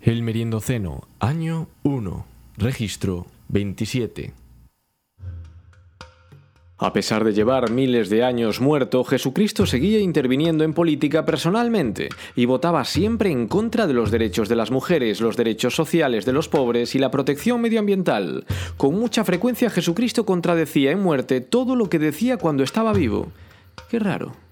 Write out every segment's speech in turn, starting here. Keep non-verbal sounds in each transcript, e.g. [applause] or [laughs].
El Meriendoceno, año 1, registro 27. A pesar de llevar miles de años muerto, Jesucristo seguía interviniendo en política personalmente y votaba siempre en contra de los derechos de las mujeres, los derechos sociales de los pobres y la protección medioambiental. Con mucha frecuencia Jesucristo contradecía en muerte todo lo que decía cuando estaba vivo. Qué raro.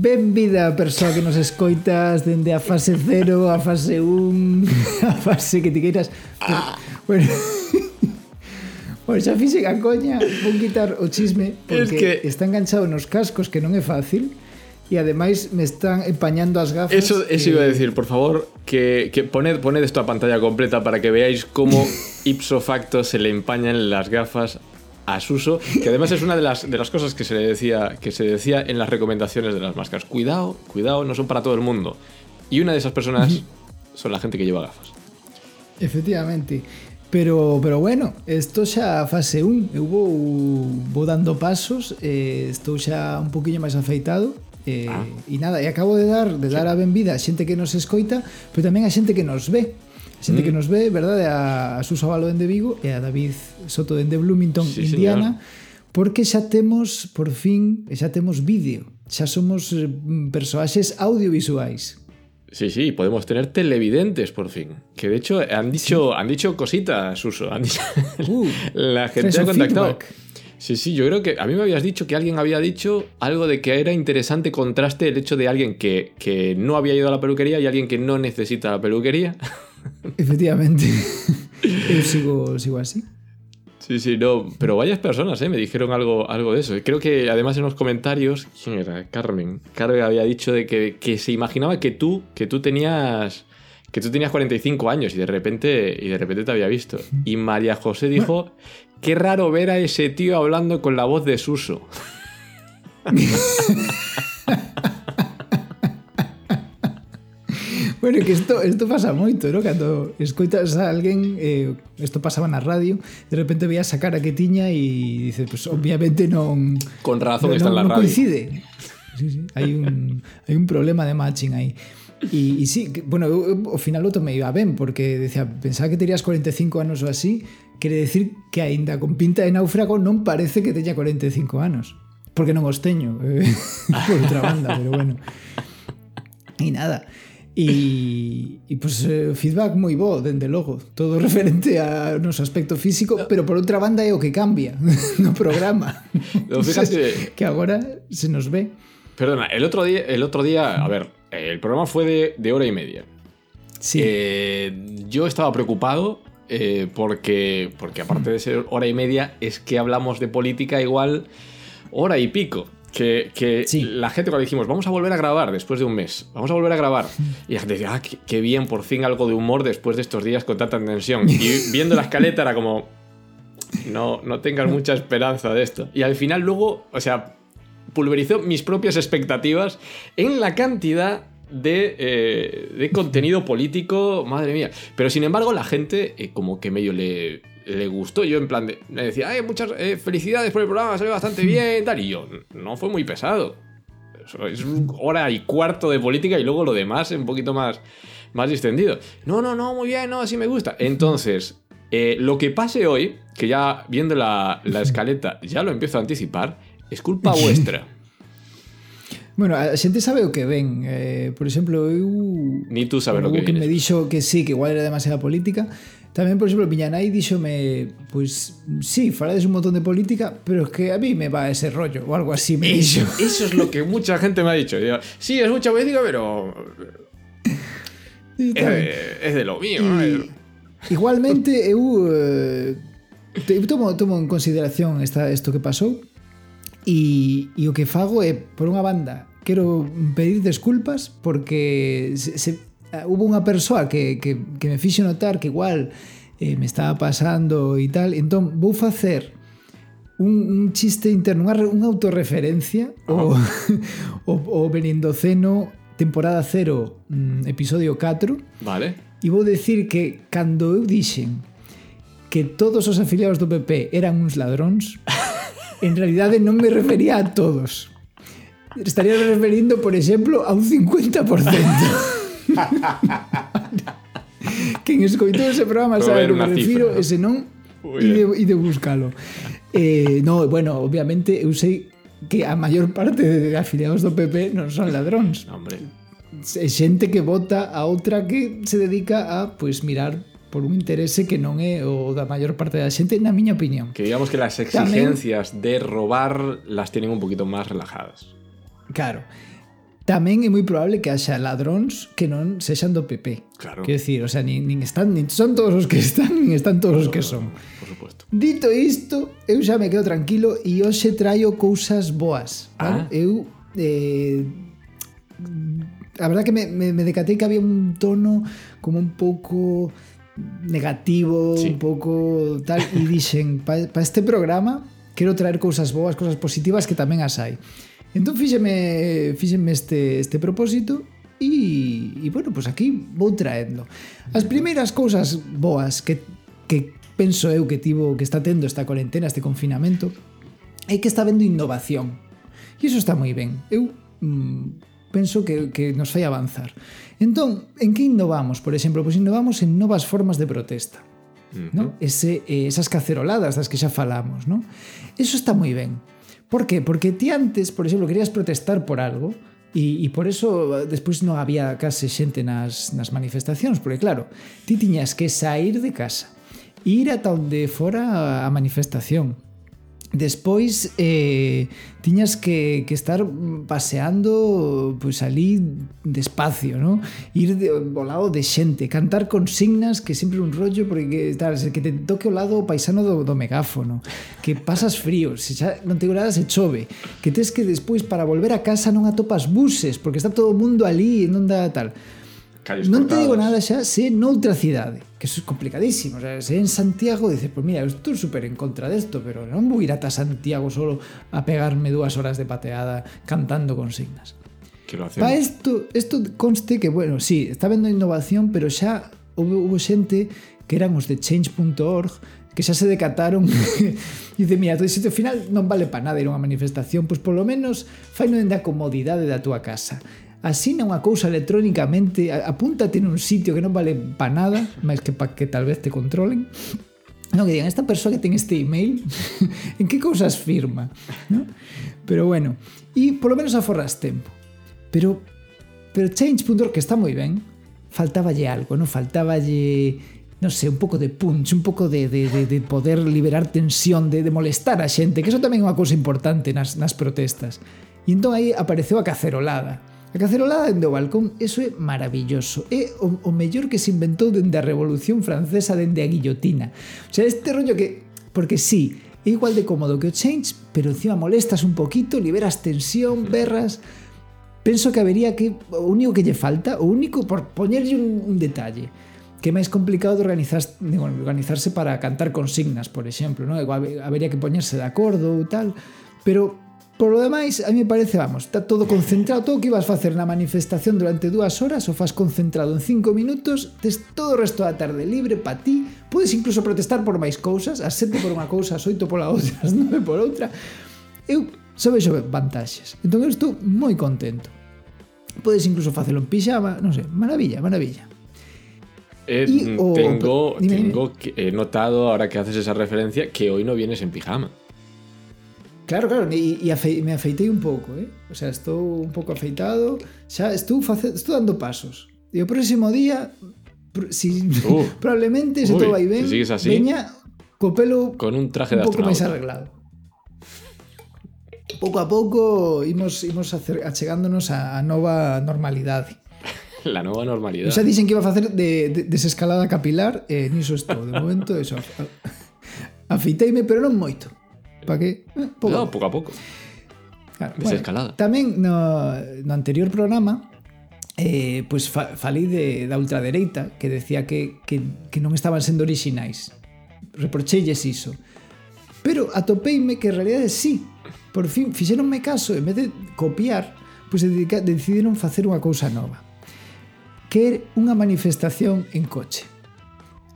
Benvida, persoa que nos escoitas dende a fase 0, a fase 1, [laughs] a fase que ti queiras. Ah. Bueno, Pois xa fixe a coña, vou quitar o chisme porque es que... está enganchado nos cascos que non é fácil e ademais me están empañando as gafas. Eso, eso que... iba a decir, por favor, que, que poned, poned esto a pantalla completa para que veáis cómo [laughs] ipso facto se le empañan las gafas a Suso, que además es una de las, de las cosas que se, le decía, que se decía en las recomendaciones de las máscaras. Cuidado, cuidado, no son para todo el mundo. Y una de esas personas son la gente que lleva gafas. Efectivamente. Pero, pero bueno, isto xa fase 1 Eu vou, vou dando pasos eh, Estou xa un poquinho máis afeitado eh, ah. E nada, e acabo de dar de dar a benvida a xente que nos escoita Pero tamén a xente que nos ve xente mm. que nos ve, verdade, a, a Susa dende Vigo e a David Soto dende Bloomington, sí, Indiana, señor. porque xa temos, por fin, xa temos vídeo, xa somos eh, persoaxes audiovisuais. Sí, sí, podemos tener televidentes por fin. Que de hecho han dicho, sí. han dicho cositas, Suso. Han dicho, [laughs] uh, [laughs] la gente ha contactado. Feedback. Sí, sí, yo creo que a mí me habías dicho que alguien había dicho algo de que era interesante contraste el hecho de alguien que, que no había ido a la peluquería y alguien que no necesita la peluquería. [laughs] Efectivamente. [laughs] Yo sigo, sigo así. Sí, sí, no, pero varias personas ¿eh? me dijeron algo, algo de eso. Creo que además en los comentarios, ¿quién era? Carmen. Carmen había dicho de que, que, se imaginaba que tú, que tú tenías que tú tenías 45 años y de repente y de repente te había visto. Y María José dijo, "Qué raro ver a ese tío hablando con la voz de Suso." [laughs] bueno, que isto, isto pasa moito, ¿no? Cando escoitas a alguén, eh, isto pasaba na radio, de repente veías a cara que tiña e dices, pues obviamente non... Con razón no, está non, en la no radio. coincide. Sí, sí, hai un, hai un problema de matching aí. E, e sí, que, bueno, eu, eu, ao final o tomei iba ben, porque decía, pensaba que terías 45 anos ou así, quere decir que aínda con pinta de náufrago non parece que teña 45 anos. Porque non os teño, eh, [laughs] por outra banda, pero bueno. E nada, E, e pues, eh, feedback moi bo, dende logo Todo [laughs] referente a noso aspecto físico Pero por outra banda é o que cambia [laughs] no programa. [laughs] No, fíjate, Que agora se nos ve. Perdona, el otro día, el otro día a ver, el programa fue de, de hora y media. Sí. Eh, Yo estaba preocupado eh, porque, porque aparte de ser hora y media Es que hablamos de política igual hora y pico que, que Sí. la gente cuando dijimos, vamos a volver a grabar después de un mes, vamos a volver a grabar, y la gente decía, ah, qué, qué bien, por fin algo de humor después de estos días con tanta tensión. Y [laughs] viendo la escaleta era como, no, no tengas mucha esperanza de esto. Y al final luego, o sea, pulverizó mis propias expectativas en la cantidad de, eh, de contenido político, madre mía. Pero sin embargo, la gente eh, como que medio le, le gustó. Yo en plan de, le decía, "Ay, muchas eh, felicidades por el programa, salió bastante bien, tal. Y yo, no fue muy pesado. Es hora y cuarto de política y luego lo demás un poquito más, más distendido. No, no, no, muy bien, no, así me gusta. Entonces, eh, lo que pase hoy, que ya viendo la, la escaleta ya lo empiezo a anticipar, es culpa vuestra. [laughs] Bueno, a xente sabe o que ven eh, Por exemplo, eu Ni tú sabes lo que que me dixo que sí, que igual era demasiada política Tamén, por exemplo, miña nai díxome Pois, pues, sí, falades un montón de política Pero es que a mí me va ese rollo Ou algo así me dixo. [laughs] Eso es lo que mucha gente me ha dicho. Yo, Sí, es mucha política, pero... É, es de lo mío y. Igualmente, eu... Eh, tomo, tomo en consideración esta, esto que pasou E, e o que fago é, por unha banda, quero pedir desculpas porque se, se uh, hubo unha persoa que, que, que me fixe notar que igual eh, me estaba pasando e tal, entón vou facer un, un chiste interno, unha, unha autorreferencia oh. [laughs] o, o, o Benindoceno temporada 0, mm, episodio 4. Vale. E vou decir que cando eu dixen que todos os afiliados do PP eran uns ladróns, [laughs] en realidade non me refería a todos. Estaría referindo, por exemplo, a un 50%. [laughs] [laughs] Quen escoitou ese programa sabe que me refiro, e non, eh. ide, ide buscalo. Eh, no, bueno, obviamente eu sei que a maior parte de afiliados do PP non son ladróns. Hombre. É xente que vota a outra que se dedica a pues, mirar por un interese que non é o da maior parte da xente, na miña opinión. Que digamos que las exigencias Tamén... de robar las tienen un poquito más relajadas. Claro. Claro tamén é moi probable que haxa ladróns que non sexan do PP. Claro. Quero dicir, o sea, nin, nin están, nin son todos os que están, nin están todos os que son. Por supuesto. Dito isto, eu xa me quedo tranquilo e hoxe traio cousas boas. Ah. Vale? Eu eh, a verdad que me, me, me decatei que había un tono como un pouco negativo, sí. un pouco tal, e dixen, para pa este programa quero traer cousas boas, cousas positivas que tamén as hai. Entón fíxeme, fíxeme este, este propósito e, e bueno, pois pues aquí vou traendo. As primeiras cousas boas que, que penso eu que tivo que está tendo esta cuarentena, este confinamento, é que está vendo innovación. E iso está moi ben. Eu mm, penso que, que nos fai avanzar. Entón, en que innovamos? Por exemplo, pois innovamos en novas formas de protesta. Uh -huh. ¿no? Ese, eh, esas caceroladas das que xa falamos. ¿no? Eso está moi ben. ¿Por qué? Porque ti antes, por exemplo, querías protestar por algo e, e por eso eh, despois non había case xente nas, nas manifestacións, porque claro, ti tiñas que sair de casa, ir ata onde fora a manifestación, Despois eh, tiñas que, que estar paseando pois pues, ali despacio, ¿no? ir de, volado de xente, cantar consignas que sempre un rollo porque tal, que te toque o lado o paisano do, do megáfono, que pasas frío, se xa non te nada se chove, que tes que despois para volver a casa non atopas buses porque está todo o mundo ali e non dá tal calles Non cortadas. te digo nada xa se noutra cidade, que eso é complicadísimo. O sea, se en Santiago dices, pues mira, estou super en contra desto, pero non vou ir ata Santiago solo a pegarme dúas horas de pateada cantando consignas. Que lo hacemos. Para isto, isto conste que, bueno, sí, está vendo innovación, pero xa houve, houve xente que eran os de change.org que xa se decataron e [laughs] dice, mira, todo isto ao final non vale para nada ir a unha manifestación, pois polo menos fai non da comodidade da túa casa asina unha cousa electrónicamente, apúntate nun sitio que non vale pa nada, máis que para que tal vez te controlen. Non, que digan, esta persoa que ten este email, [laughs] en que cousas firma? ¿no? Pero bueno, e polo menos aforras tempo. Pero, pero change.org, que está moi ben, faltaballe algo, non? Faltaballe non sei, un pouco de punch, un pouco de, de, de, de poder liberar tensión, de, de molestar a xente, que eso tamén é unha cousa importante nas, nas protestas. E entón aí apareceu a cacerolada A cacerolada dende o balcón, eso é maravilloso. É o, o mellor que se inventou dende a Revolución Francesa, dende a guillotina. O sea, este rollo que... Porque sí, é igual de cómodo que o change, pero encima molestas un poquito, liberas tensión, berras... Penso que habería que... O único que lle falta, o único, por poñerlle un, un detalle, que é máis complicado de organizar, de organizarse para cantar consignas, por exemplo, ¿no? Igual habería que poñerse de acordo ou tal, pero Por lo demais, a mí me parece, vamos, está todo concentrado, todo o que ibas facer na manifestación durante dúas horas o faz concentrado en cinco minutos, tes todo o resto da tarde libre para ti, podes incluso protestar por máis cousas, as sete por unha cousa, as oito pola outra, [laughs] as nove por outra. Eu só vexo vantaxes. Entón eu estou moi contento. Podes incluso facelo en pixama, non sei, maravilla, maravilla. Eh, mm, o, tengo dime, tengo que, he notado, ahora que haces esa referencia, que hoy no vienes en pijama. Claro, claro, e, e afe, me afeitei un pouco, eh? O sea, estou un pouco afeitado, xa estou face, estou dando pasos. E o próximo día si, uh, [laughs] probablemente se todo vai ben, así, veña co pelo con un traje de un pouco máis arreglado. Pouco a pouco imos imos acer, achegándonos a, a nova normalidade. [laughs] La nova normalidade. Xa dicen que iba a facer de, de desescalada capilar, e eh, niso estou de momento, eso. [laughs] Afeiteime, pero non moito. Para que? Eh, eh pouco. No, pouco a pouco. Claro, Bueno, tamén no, no anterior programa eh, pues fa, falei de, da ultradereita que decía que, que, que non estaban sendo orixinais. Reprochelles iso. Pero atopeime que en realidade sí. Por fin fixeronme caso, en vez de copiar, pues dedica, decidiron facer unha cousa nova. Que era unha manifestación en coche.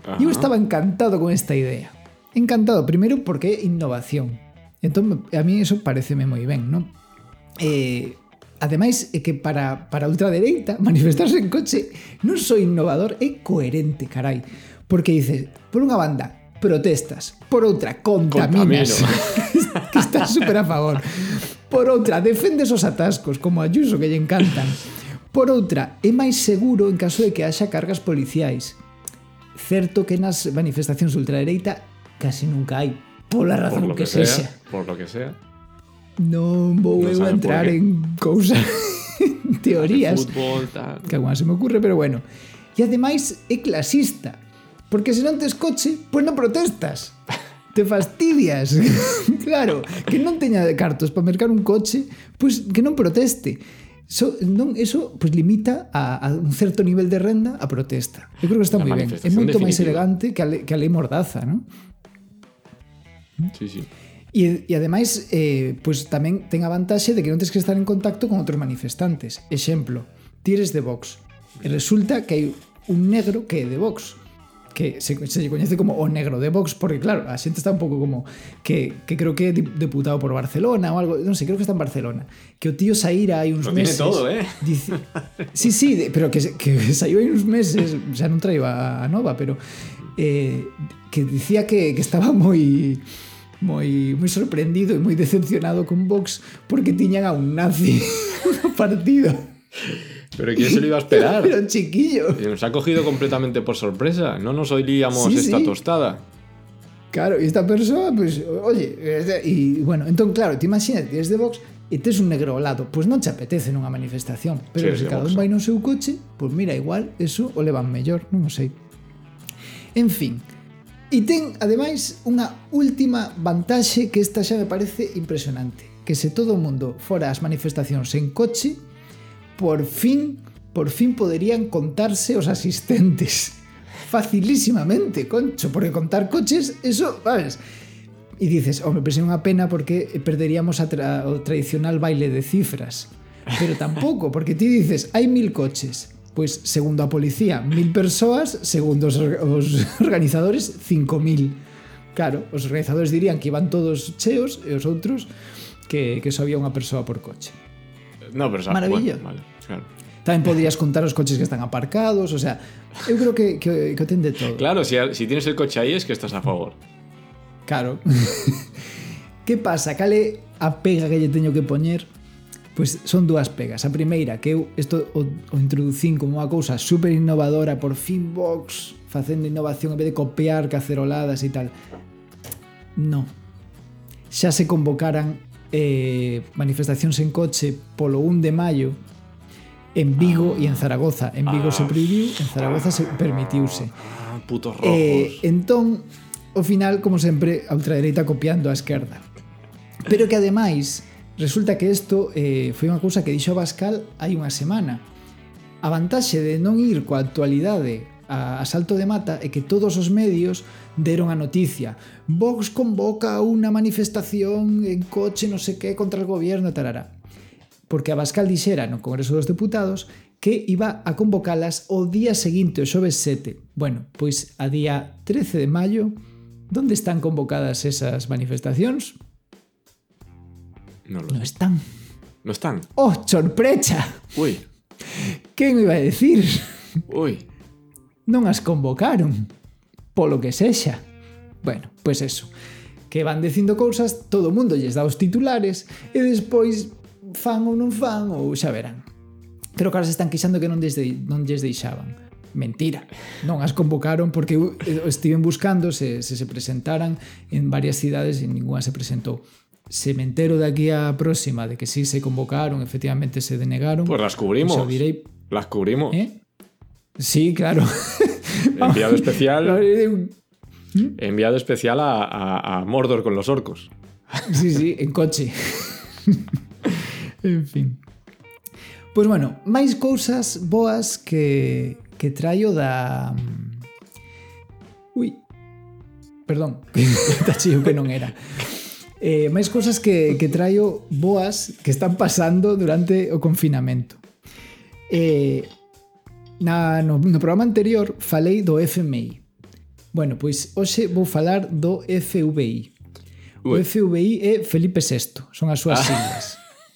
Ajá. Eu estaba encantado con esta idea. Encantado, primeiro porque é innovación. Entón, a mí eso pareceme moi ben, non? Eh, Ademais, é que para, para a ultradereita [laughs] manifestarse en coche non só innovador, é coherente, carai. Porque dices, por unha banda, protestas, por outra, contaminas. [laughs] que estás super a favor. Por outra, defendes os atascos, como a Yuso que lle encantan. Por outra, é máis seguro en caso de que haxa cargas policiais. Certo que nas manifestacións ultradereita casi nunca hai, pola razón por lo que, que sexa. Sea, por lo que sea. Non vou no eu entrar en cousas, [laughs] teorías, fútbol, tal. que alguna se me ocurre, pero bueno. E ademais é clasista, porque se non tes coche, pois pues non protestas. Te fastidias. [laughs] claro, que non teña cartos para mercar un coche, pois pues que non proteste. So, non, eso pues, limita a, a un certo nivel de renda a protesta. Eu creo que está moi ben. É moito máis elegante que a, que a lei mordaza, non? Sí, sí. E, e ademais, eh, pois tamén ten a vantaxe de que non tens que estar en contacto con outros manifestantes. Exemplo, tires de Vox. E resulta que hai un negro que é de Vox que se, se lle coñece como o negro de Vox porque claro, a xente está un pouco como que, que creo que é deputado por Barcelona ou algo, non sei, creo que está en Barcelona que o tío Saíra hai uns Lo meses todo, eh? Dice, [laughs] sí, sí, de, pero que, que [laughs] saiu hai uns meses xa non traía a nova, pero eh, que dicía que, que estaba moi moi moi sorprendido e moi decepcionado con Vox porque tiñan a un nazi [laughs] no partido. Pero ¿quién se lo iba a esperar? [laughs] Pero un chiquillo. Y nos ha cogido completamente por sorpresa. No nos oiríamos sí, esta sí. tostada. Claro, y esta persona, pues, oye, y bueno, entonces, claro, te imaginas, eres de Vox e tes un negro ao lado, pois pues non te apetece nunha manifestación, pero sí, se cada un vai no seu coche, pois pues mira, igual eso o levan mellor, non o sei. En fin, E ten, ademais, unha última vantaxe que esta xa me parece impresionante. Que se todo o mundo fora as manifestacións en coche, por fin, por fin poderían contarse os asistentes. [laughs] Facilísimamente, concho, porque contar coches, eso, sabes... E dices, home, pero é unha pena porque perderíamos a tra o tradicional baile de cifras. Pero tampouco, porque ti dices, hai mil coches Pois, segundo a policía, mil persoas, segundo os, os [laughs] organizadores, cinco mil. Claro, os organizadores dirían que iban todos cheos e os outros que, que só había unha persoa por coche. No, pero xa, Maravilla. Bueno, vale, claro. Tamén podrías contar os coches que están aparcados, o sea, eu creo que, que, que ten de todo. Claro, si, si tienes el coche aí es que estás a favor. Claro. [laughs] que pasa? Cale a pega que lle teño que poñer? Pois son dúas pegas. A primeira, que eu isto o, o introducín como unha cousa super innovadora, por fin Vox facendo innovación en vez de copiar caceroladas e tal. No. Xa se convocaran eh, manifestacións en coche polo 1 de maio en Vigo e en Zaragoza. En Vigo ah, se prohibiu, en Zaragoza se permitiuse. Ah, putos eh, rojos. Eh, entón, ao final, como sempre, a ultradereita copiando a esquerda. Pero que ademais Resulta que isto eh, foi unha cousa que dixo Bascal hai unha semana. A vantaxe de non ir coa actualidade a, a salto de mata é que todos os medios deron a noticia. Vox convoca unha manifestación en coche non sei que contra o goberno, tarará. Porque Abascal dixera no Congreso dos Deputados que iba a convocalas o día seguinte, o xoves 7. Bueno, pois a día 13 de maio, onde están convocadas esas manifestacións? No, lo no están. No están. ¡Oh, sorpresa! Ui. Quen iba a decir? Uy. Non as convocaron. Polo que sexa. Bueno, pois pues eso. Que van dicindo cousas, todo o mundo lles dá os titulares e despois fan ou non fan ou xa verán. Creo que ahora se están queixando que non, desde, non lles deixaban. Mentira, non as convocaron porque estiven buscando se, se se presentaran en varias cidades e ninguna se presentou. Se me entero de aquí a próxima de que sí se convocaron, efectivamente se denegaron, Pues las cubrimos. Direi, Las cubrimos. ¿eh? Sí, claro. [laughs] Enviado especial. [laughs] Eh, Enviado especial a, a- a Mordor con los orcos. [laughs] Sí, sí, en coche. en fin. Pois bueno, máis cousas boas que, que traio da... Ui, perdón, tachillo que non era. Eh, máis cousas que, que traio boas que están pasando durante o confinamento. Eh, na, no, no programa anterior falei do FMI. Bueno, pois hoxe vou falar do FVI. Ué. O FVI é Felipe VI, son as súas ah. siglas.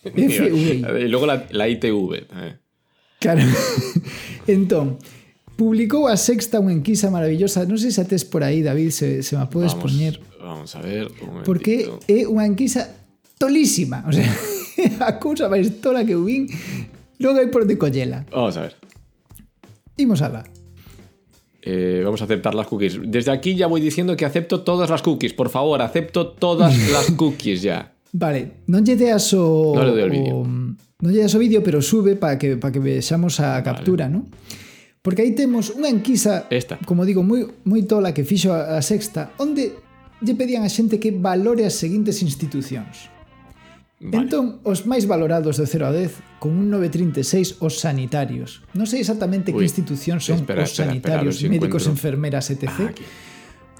[laughs] FVI. E logo la, la ITV. Eh. Claro. [laughs] entón, publicou a sexta unha enquisa maravillosa. Non sei se a tes por aí, David, se, se me podes Vamos, poñer. vamos a ver. un Porque é unha enquisa tolísima. O sea, [laughs] a cousa máis tola que eu vin non hai por onde collela. Vamos a ver. Imos alá. Eh, vamos a aceptar las cookies. Desde aquí ya voy diciendo que acepto todas las cookies. Por favor, acepto todas [laughs] las cookies ya. Vale, non lle deas o... Non le doy ao vídeo. o- Non lle deas o vídeo, pero sube para que, para que vexamos a captura, ¿no? Porque aí temos unha enquisa, Esta. como digo, moi, moi tola que fixo a, a sexta, onde lle pedían a xente que valore as seguintes institucións. Vale. Entón, os máis valorados de 0 a 10 con un 936 os sanitarios. Non sei exactamente Ui, que institución son espera, os espera, sanitarios, si médicos, encuentro. enfermeras, etc. Ah, aquí.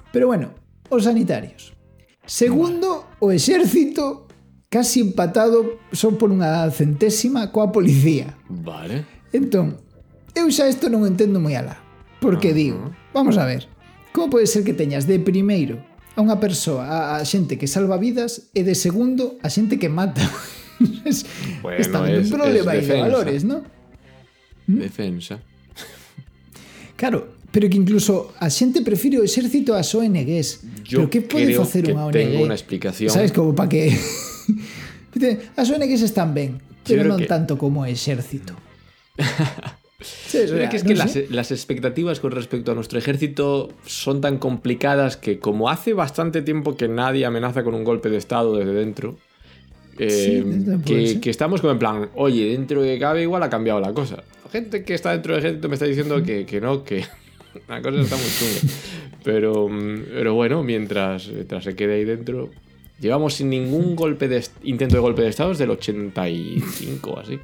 Pero bueno, os sanitarios. Segundo, o exército casi empatado son por unha centésima coa policía. Vale. Entón, Eu xa isto non entendo moi alá. Porque digo, vamos a ver, como pode ser que teñas de primeiro a unha persoa, a, a xente que salva vidas, e de segundo, a xente que mata? es, [laughs] bueno, está es, un problema es de valores, ¿no? ¿Mm? Defensa. Claro, pero que incluso a xente prefire o exército ás ONGs. Yo pero que pode facer unha ONG? Tengo unha explicación. Sabes como para que [laughs] As ONGs están ben, pero non que... tanto como o exército. [laughs] Sí, que es que las, expectativas con respecto a nuestro ejército son tan complicadas que como hace bastante tiempo que nadie amenaza con un golpe de estado desde dentro, eh, Sí, que, estamos como en plan, oye, dentro de cabe igual ha cambiado la cosa. La gente que está dentro del ejército me está diciendo que, que no, que [laughs] la cosa está muy chunga. Pero, mm, pero bueno, mientras, mientras se quede ahí dentro, llevamos sin ningún [laughs] golpe de intento de golpe de estado desde el 85 o así.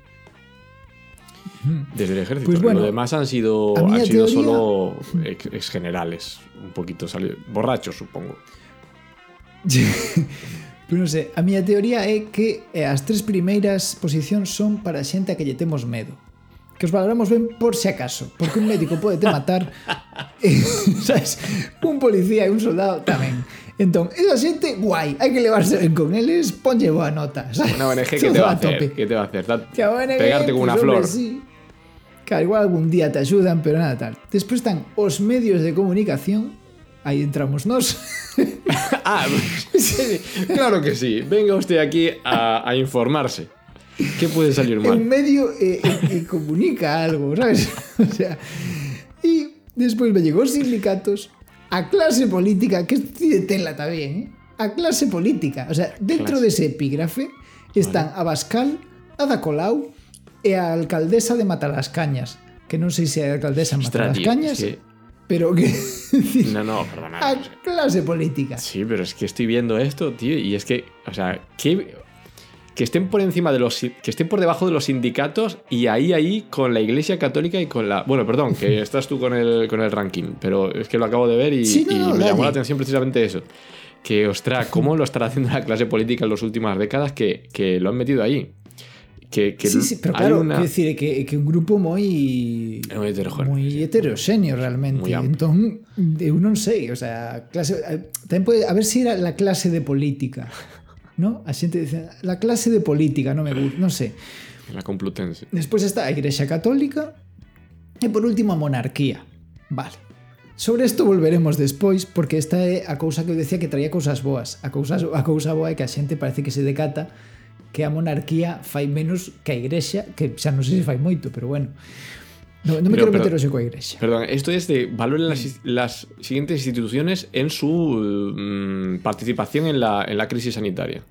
Desde el ejército. Pues bueno, Lo demás han sido, han sido teoría- solo ex, ex generales. Un poquito salido. Borrachos, supongo. Pero non sei, a miña teoría é que eh, as tres primeiras posicións son para xente a que lle temos medo. Que os valoramos ben por si acaso, porque un médico pode te matar, [laughs] eh, sabes? Un policía e un soldado tamén. Entón, esa xente, guai, hai que levarse ben con eles, ponlle boa nota, [laughs] sabes? Una ONG, ¿qué te va a hacer? ¿Qué te va a hacer? Que Pegarte con pues, una hombre, flor. Sí. Claro, igual algún día te ayudan, pero nada tal. Despois están os medios de comunicación, aí entramos nós. [laughs] ah, [laughs] sí, claro que sí. Venga usted aquí a, a informarse. ¿Qué pode salir mal? Un medio eh, eh, comunica algo, sabes? [laughs] O sea, y despois me llegó os sindicatos, a clase política, que de tela tamén, eh? a clase política. O sea, dentro clase. dese epígrafe están vale. Abascal, Ada Colau, e a alcaldesa de Matalascañas, que non sei se é a alcaldesa de tío, Matalascañas, pero que [laughs] No, no, perdona. a clase política. Sí, pero es que estoy viendo esto, tío, y es que, o sea, que, que estén por encima de los, que estén por debajo de los sindicatos y ahí, ahí, con la Iglesia Católica y con la, bueno, perdón, que [laughs] estás tú con el, con el ranking, pero es que lo acabo de ver y, Sí, no, y no, me llamó la atención precisamente eso. Que, ostras, cómo lo estará haciendo la clase política en las últimas décadas que, que lo han metido ahí. Que, que sí, sí, pero claro, una... quero dicir que, que un grupo moi é moi heterogéneo, moi heteroxéneo realmente. Muy entón, eu non sei, o sea, clase, eh, tamén pode, a ver se si era la clase de política. ¿No? A xente dice, la clase de política, non me gusta, non sei. La Complutense. Despois está a Igrexa Católica e por último a monarquía. Vale. Sobre isto volveremos despois, porque esta é a cousa que eu decía que traía cousas boas. A cousa, a cousa boa é que a xente parece que se decata que a monarquía fai menos que a igrexa, que xa non sei se fai moito, pero bueno. No, me Pero- quero meter coa igrexa. Perdón, esto es de valoren las, las siguientes instituciones en su mm, participación en la, en la crisis sanitaria.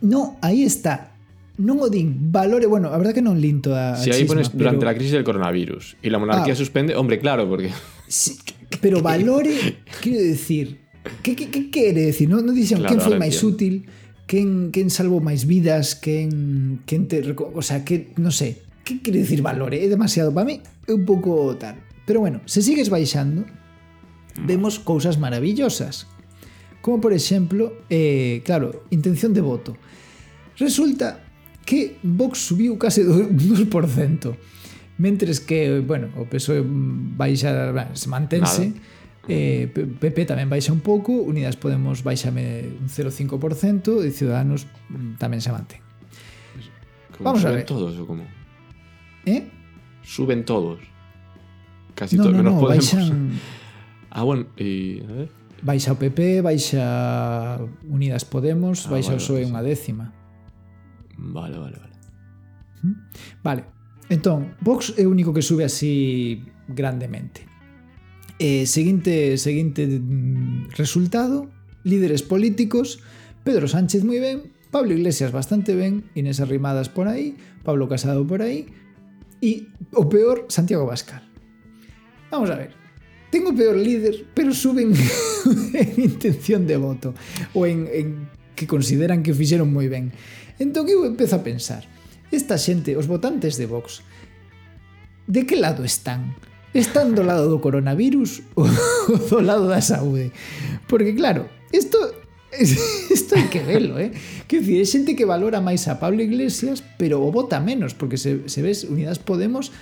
No, aí está. Non o din, valore, bueno, a verdad que non linto a, Si ahí chisma, pones durante la crisis del coronavirus y la monarquía Ah. suspende, hombre, claro, porque Sí, pero valore, [laughs] quero decir, que, que, que quere decir? Non, non dixen Claro, quen foi máis útil, quen, quen salvou máis vidas, quen, quen te, o sea, que, non sei, que quere dicir valor, é demasiado para mí, é un pouco tal. Pero bueno, se sigues baixando, vemos cousas maravillosas, como por exemplo, eh, claro, intención de voto. Resulta que Vox subiu case do [laughs] 2%, mentres que, bueno, o PSOE baixa, se mantense, Nada Eh, PP tamén baixa un pouco, Unidas Podemos baixame un 0,5% e Ciudadanos tamén se mantén. Como Vamos suben a ver. todos o como? Eh? Suben todos. Casi no, todos, no, menos no, Podemos. Baixan... [laughs] Ah, bueno, e a ver. Baixa o PP, baixa Unidas Podemos, ah, baixa vale, o PSOE vale. unha décima. Vale, vale, vale. ¿Mm? Vale. Entón, Vox é o único que sube así grandemente. Eh, seguinte, seguinte mm, resultado, líderes políticos, Pedro Sánchez moi ben, Pablo Iglesias bastante ben, Inés Arrimadas por aí, Pablo Casado por aí, e o peor, Santiago Bascal. Vamos a ver, tengo peor líder, pero suben [laughs] en intención de voto, ou en, en que consideran que fixeron moi ben. Entón eu empezo a pensar, esta xente, os votantes de Vox, de que lado están? están do lado do coronavirus [laughs] ou do lado da saúde. Porque claro, isto [laughs] isto hai que velo, eh? Que dicir, é xente que valora máis a Pablo Iglesias, pero o vota menos, porque se, se ves Unidas Podemos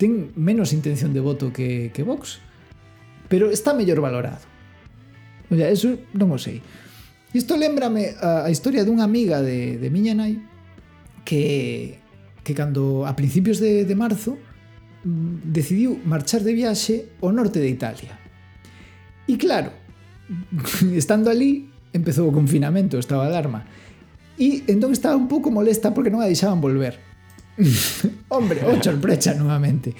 ten menos intención de voto que, que Vox. Pero está mellor valorado. O sea, eso non o sei. Isto lembrame a, a historia dunha amiga de, de miña nai que, que cando a principios de, de marzo decidiu marchar de viaxe ao norte de Italia. E claro, [laughs] estando ali, empezou o confinamento, estaba a alarma. E entón estaba un pouco molesta porque non a deixaban volver. [laughs] Hombre, o sorpresa [laughs] nuevamente.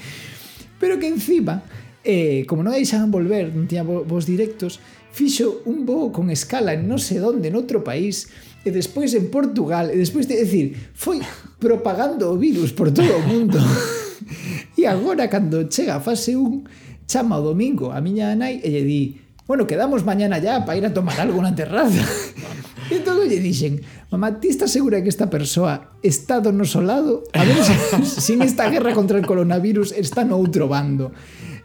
Pero que encima, eh, como non a deixaban volver, non tiña vos directos, fixo un voo con escala en non sei onde, en outro país, e despois en Portugal, e despois, de, é dicir, foi propagando o virus por todo o mundo. [laughs] e agora, cando chega a fase 1, chama o domingo a miña nai e lle di bueno, quedamos mañana ya para ir a tomar algo na terraza. [laughs] E todo lle dixen, mamá, ti estás segura que esta persoa está do noso lado? A ver, [laughs] sin esta guerra contra o coronavirus está no outro bando.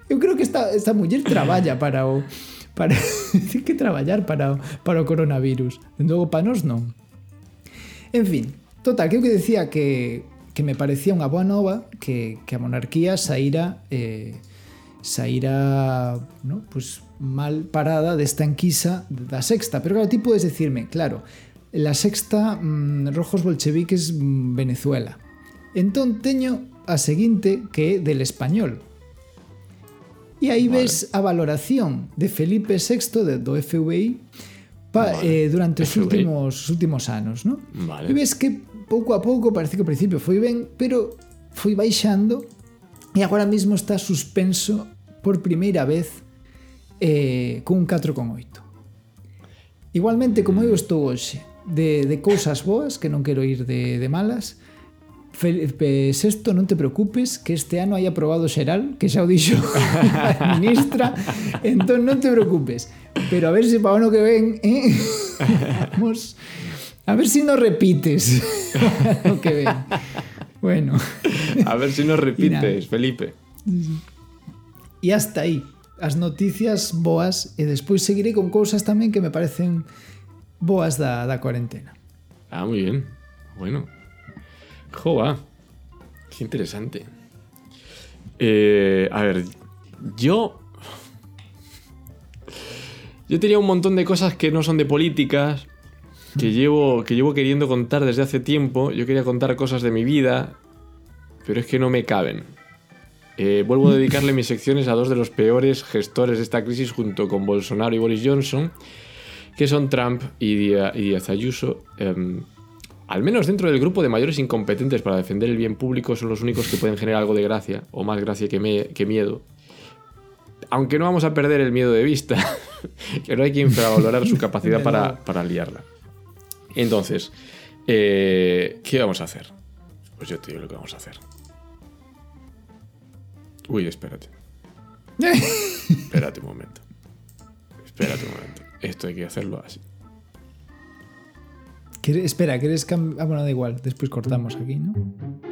Eu creo que esta, esta muller traballa para o... Para, ten que traballar para, o, para o coronavirus. Logo, para nós non. En fin, total, que eu que decía que que me parecía unha boa nova que, que a monarquía saíra eh, saíra no? pues mal parada desta enquisa da sexta. Pero claro, ti podes decirme, claro, la sexta mmm, rojos bolcheviques mmm, Venezuela. Entón teño a seguinte que é del español, E aí vale. ves a valoración de Felipe VI de, do FBI pa, vale. eh, durante os últimos, últimos anos, ¿no? Vale. E ves que pouco a pouco, parece que ao principio foi ben, pero foi baixando e agora mesmo está suspenso por primeira vez eh, cun 4,8. Igualmente, como eu estou hoxe, de, de cousas boas, que non quero ir de, de malas, Felipe VI, non te preocupes que este ano hai aprobado xeral, que xa o dixo [laughs] a ministra, entón non te preocupes. Pero a ver se para o ano que ven, eh? [laughs] vamos a ver si nos repites [laughs] o que ven. Bueno, A ver si nos nada. repites, Felipe. e hasta aí as noticias boas e despois seguirei con cousas tamén que me parecen boas da, da cuarentena. Ah, muy bien. Bueno. Jova. Qué interesante. Eh, a ver, yo. Yo tenía un montón de cosas que no son de políticas, que llevo, que llevo queriendo contar desde hace tiempo. Yo quería contar cosas de mi vida, pero es que no me caben. Eh, vuelvo a [laughs] dedicarle mis secciones a dos de los peores gestores de esta crisis junto con Bolsonaro y Boris Johnson, que son Trump y Díaz, Ayuso. Em, al menos dentro del grupo de mayores incompetentes para defender el bien público son los únicos que pueden generar algo de gracia, o más gracia que, me- que miedo. Aunque no vamos a perder el miedo de vista, [laughs] que no hay que [laughs] infravalorar su capacidad para, para liarla. Entonces, eh, ¿qué vamos a hacer? Pues yo te digo lo que vamos a hacer. Uy, espérate. Espérate un momento. Espérate un momento. Esto hay que hacerlo así. Espera, ¿quieres cambiar? Ah, bueno, da igual, después cortamos aquí, ¿no?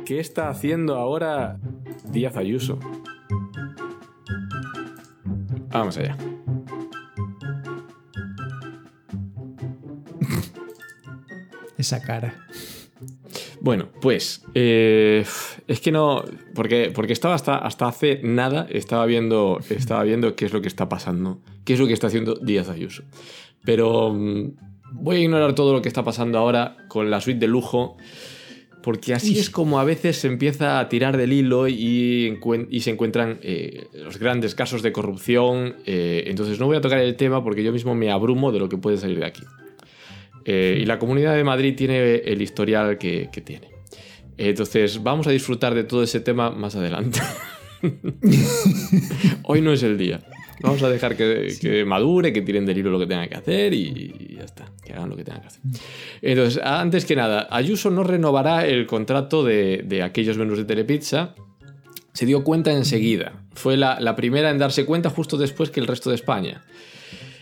¿Qué está haciendo ahora Díaz Ayuso? Vamos allá. Esa cara. Bueno, pues eh, es que no, porque, porque estaba hasta, hasta hace nada, estaba viendo, estaba viendo qué es lo que está pasando, qué es lo que está haciendo Díaz Ayuso. Pero mm, voy a ignorar todo lo que está pasando ahora con la suite de lujo, porque así es como a veces se empieza a tirar del hilo y, y se encuentran eh, los grandes casos de corrupción. eh, entonces no voy a tocar el tema porque yo mismo me abrumo de lo que puede salir de aquí. Eh, y la Comunidad de Madrid tiene el historial que, que tiene. Entonces vamos a disfrutar de todo ese tema más adelante. [laughs] Hoy no es el día. Vamos a dejar que, que madure, que tiren del hilo lo que tengan que hacer y, y ya está, que hagan lo que tengan que hacer. Entonces, antes que nada, Ayuso no renovará el contrato de, de aquellos menús de Telepizza. Se dio cuenta enseguida. Fue la, la primera en darse cuenta justo después que el resto de España.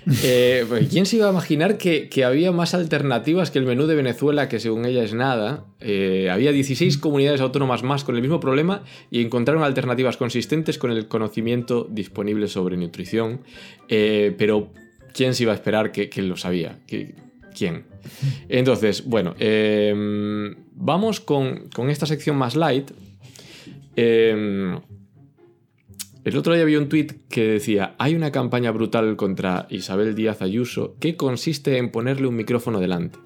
[laughs] Eh, pues, ¿Quién se iba a imaginar que, que, había más alternativas que el menú de Venezuela, que según ella es nada? Eh, había 16 comunidades autónomas más con el mismo problema y encontraron alternativas consistentes con el conocimiento disponible sobre nutrición. Eh, pero, ¿quién se iba a esperar que, que lo sabía? ¿Que, ¿Quién? [laughs] Entonces, bueno, eh, vamos con, con, esta sección más light. El otro día había un tuit que decía, hay una campaña brutal contra Isabel Díaz Ayuso que consiste en ponerle un micrófono delante.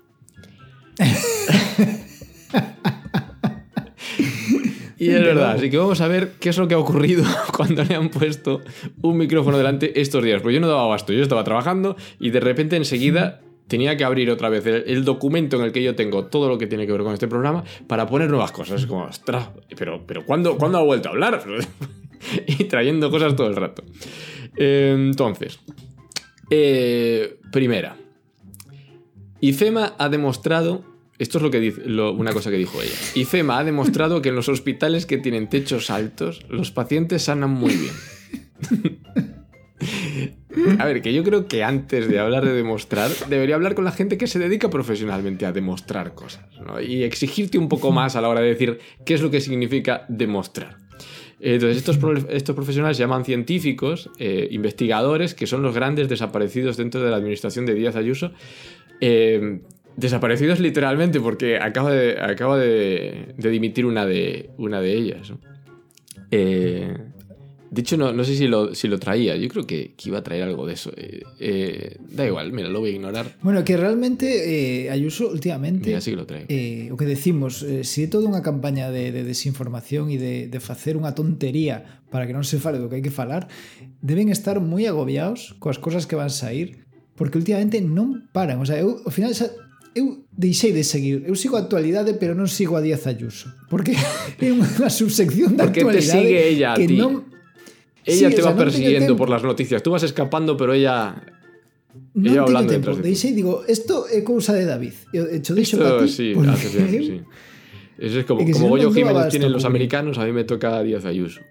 [laughs] y es verdad, así que vamos a ver qué es lo que ha ocurrido [laughs] cuando le han puesto un micrófono delante estos días. Porque yo no daba abasto, yo estaba trabajando y de repente enseguida tenía que abrir otra vez el, el, documento en el que yo tengo todo lo que tiene que ver con este programa para poner nuevas cosas. Es como, ostras, pero, pero ¿cuándo, ¿cuándo ha vuelto a hablar? [laughs] [laughs] y trayendo cosas todo el rato. Entonces, eh, primera, IFEMA ha demostrado, esto es lo que dice, una cosa que dijo ella, IFEMA ha demostrado que en los hospitales que tienen techos altos, los pacientes sanan muy bien. [laughs] A ver, que yo creo que antes de hablar de demostrar, debería hablar con la gente que se dedica profesionalmente a demostrar cosas, ¿no? Y exigirte un poco más a la hora de decir qué es lo que significa demostrar. Entonces, estos, estos profesionales se llaman científicos, eh, investigadores, que son los grandes desaparecidos dentro de la administración de Díaz Ayuso. Eh, desaparecidos literalmente, porque acaba de, acaba de, dimitir una de, una de ellas. Eh, De hecho, no, no sé si lo, si lo, traía. Yo creo que, que, iba a traer algo de eso. Eh, eh, da igual, mira, lo voy a ignorar. Bueno, que realmente eh, Ayuso últimamente... Mira, sí que lo trae. Eh, o que decimos, eh, si é toda unha campaña de, de desinformación e de, de facer unha tontería para que non se fale do que hai que falar, deben estar moi agobiados coas cosas que van sair, porque últimamente non paran. O sea, eu, ao final xa, eu deixei de seguir. Eu sigo a actualidade, pero non sigo a Díaz Ayuso. Porque [laughs] é unha subsección da porque actualidade te sigue ella que a ti. non ella sí, te va sea, persiguiendo no por las noticias. Tú vas escapando, pero ella. Non ella hablando tempo. De Deixei digo, isto é cousa de David. Eu hecho deixo para ti. Sí, porque... bien, sí. Eso es como, como Goyo Jiménez tienen los americanos, a mí me toca Díaz Ayuso.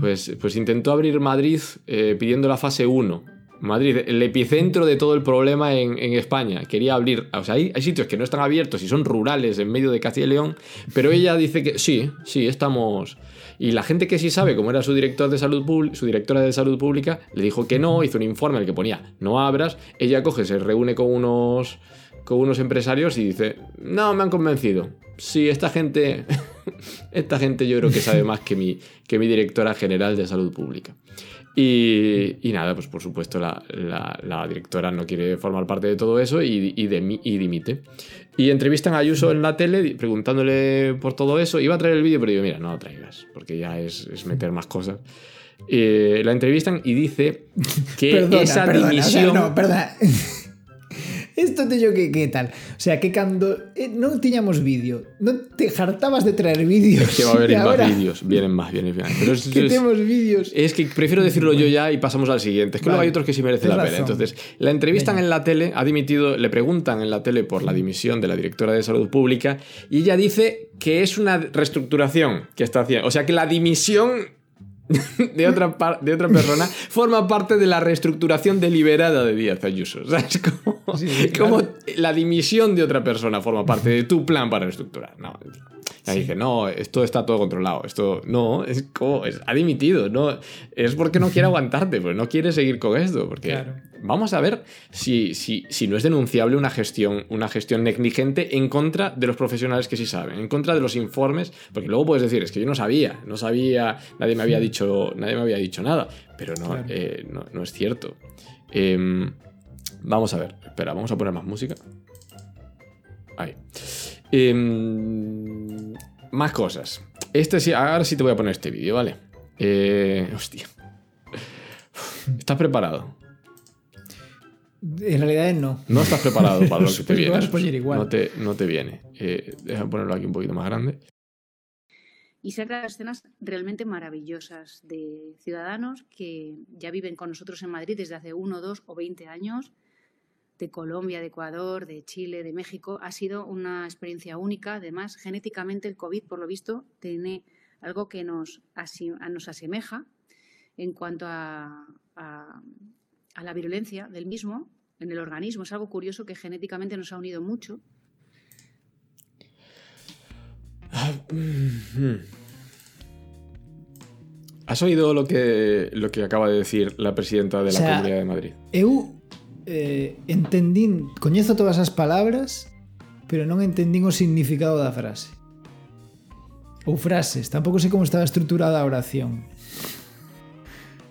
Pues, pues intentó abrir Madrid eh, pidiendo la fase 1. Madrid, el epicentro de todo el problema en, España. Quería abrir. O sea, hay, hay, sitios que no están abiertos y son rurales en medio de Castilla y León, pero ella dice que sí, sí, estamos. Y la gente que sí sabe, como era su director de salud su directora de salud pública, le dijo que no, hizo un informe en el que ponía no abras. Ella coge, se reúne con unos, con unos empresarios y dice, no, me han convencido. Sí, esta gente, [laughs] esta gente yo creo que sabe más que mi, que mi directora general de salud pública. Y, y, nada, pues por supuesto la, la, la, directora no quiere formar parte de todo eso y, y, de, y, dimite. Y entrevistan a Ayuso en la tele preguntándole por todo eso. Iba a traer el vídeo, pero digo, mira, no lo traigas, porque ya es, es meter más cosas. Eh, la entrevistan y dice que [laughs] perdona, esa perdona, dimisión... O sea, no, perdona. [laughs] Isto teño que que tal. O sea, que cando eh, non tiñamos vídeo, non te hartabas de traer vídeos. Es que va a [laughs] haber más vídeos, vienen más, vienen más. Pero es, [laughs] que tenemos vídeos. Es que prefiero decirlo yo ya y pasamos al siguiente. Es que vale. luego hay otros que sí merecen la pena. Entonces, la entrevistan Venga. en la tele, ha dimitido, le preguntan en la tele por la dimisión de la directora de salud pública y ella dice que es una reestructuración que está haciendo. O sea, que la dimisión [laughs] de otra, de otra persona forma parte de la reestructuración deliberada de Díaz Ayuso. O sea, es como, sí, sí, como claro. la dimisión de otra persona forma parte de tu plan para reestructurar. No. Ya sí. dije, no, esto está todo controlado. Esto no, es como, es, ha dimitido. No, es porque no quiere [laughs] aguantarte, pues no quiere seguir con esto. Porque, claro. vamos a ver si, si, si, no es denunciable una gestión, una gestión negligente en contra de los profesionales que sí saben, en contra de los informes, porque luego puedes decir, es que yo no sabía, no sabía, nadie me había dicho, nadie me había dicho nada, pero no, Claro. eh, no, no es cierto. Em, vamos a ver, espera, vamos a poner más música. Ahí. Em, más cosas. Este sí, ahora sí te voy a poner este vídeo, ¿vale? Eh, hostia. ¿Estás preparado? En realidad no. No estás preparado para lo que [laughs] te viene. vas a poner igual. No te, no te viene. Eh, déjame ponerlo aquí un poquito más grande. y se crean escenas realmente maravillosas de ciudadanos que ya viven con nosotros en Madrid desde hace uno, dos o 20 años, de Colombia, de Ecuador, de Chile, de México. Ha sido una experiencia única. Además, genéticamente el COVID, por lo visto, tiene algo que nos, nos asemeja en cuanto a, a- a la virulencia del mismo en el organismo. Es algo curioso que genéticamente nos ha unido mucho. ¿Has oído lo que, lo que acaba de decir la presidenta de la O sea, Comunidad de Madrid? Eu eh, entendín, coñezo todas as palabras, pero non entendín o significado da frase. Ou frases, tampouco sei como estaba estruturada a oración.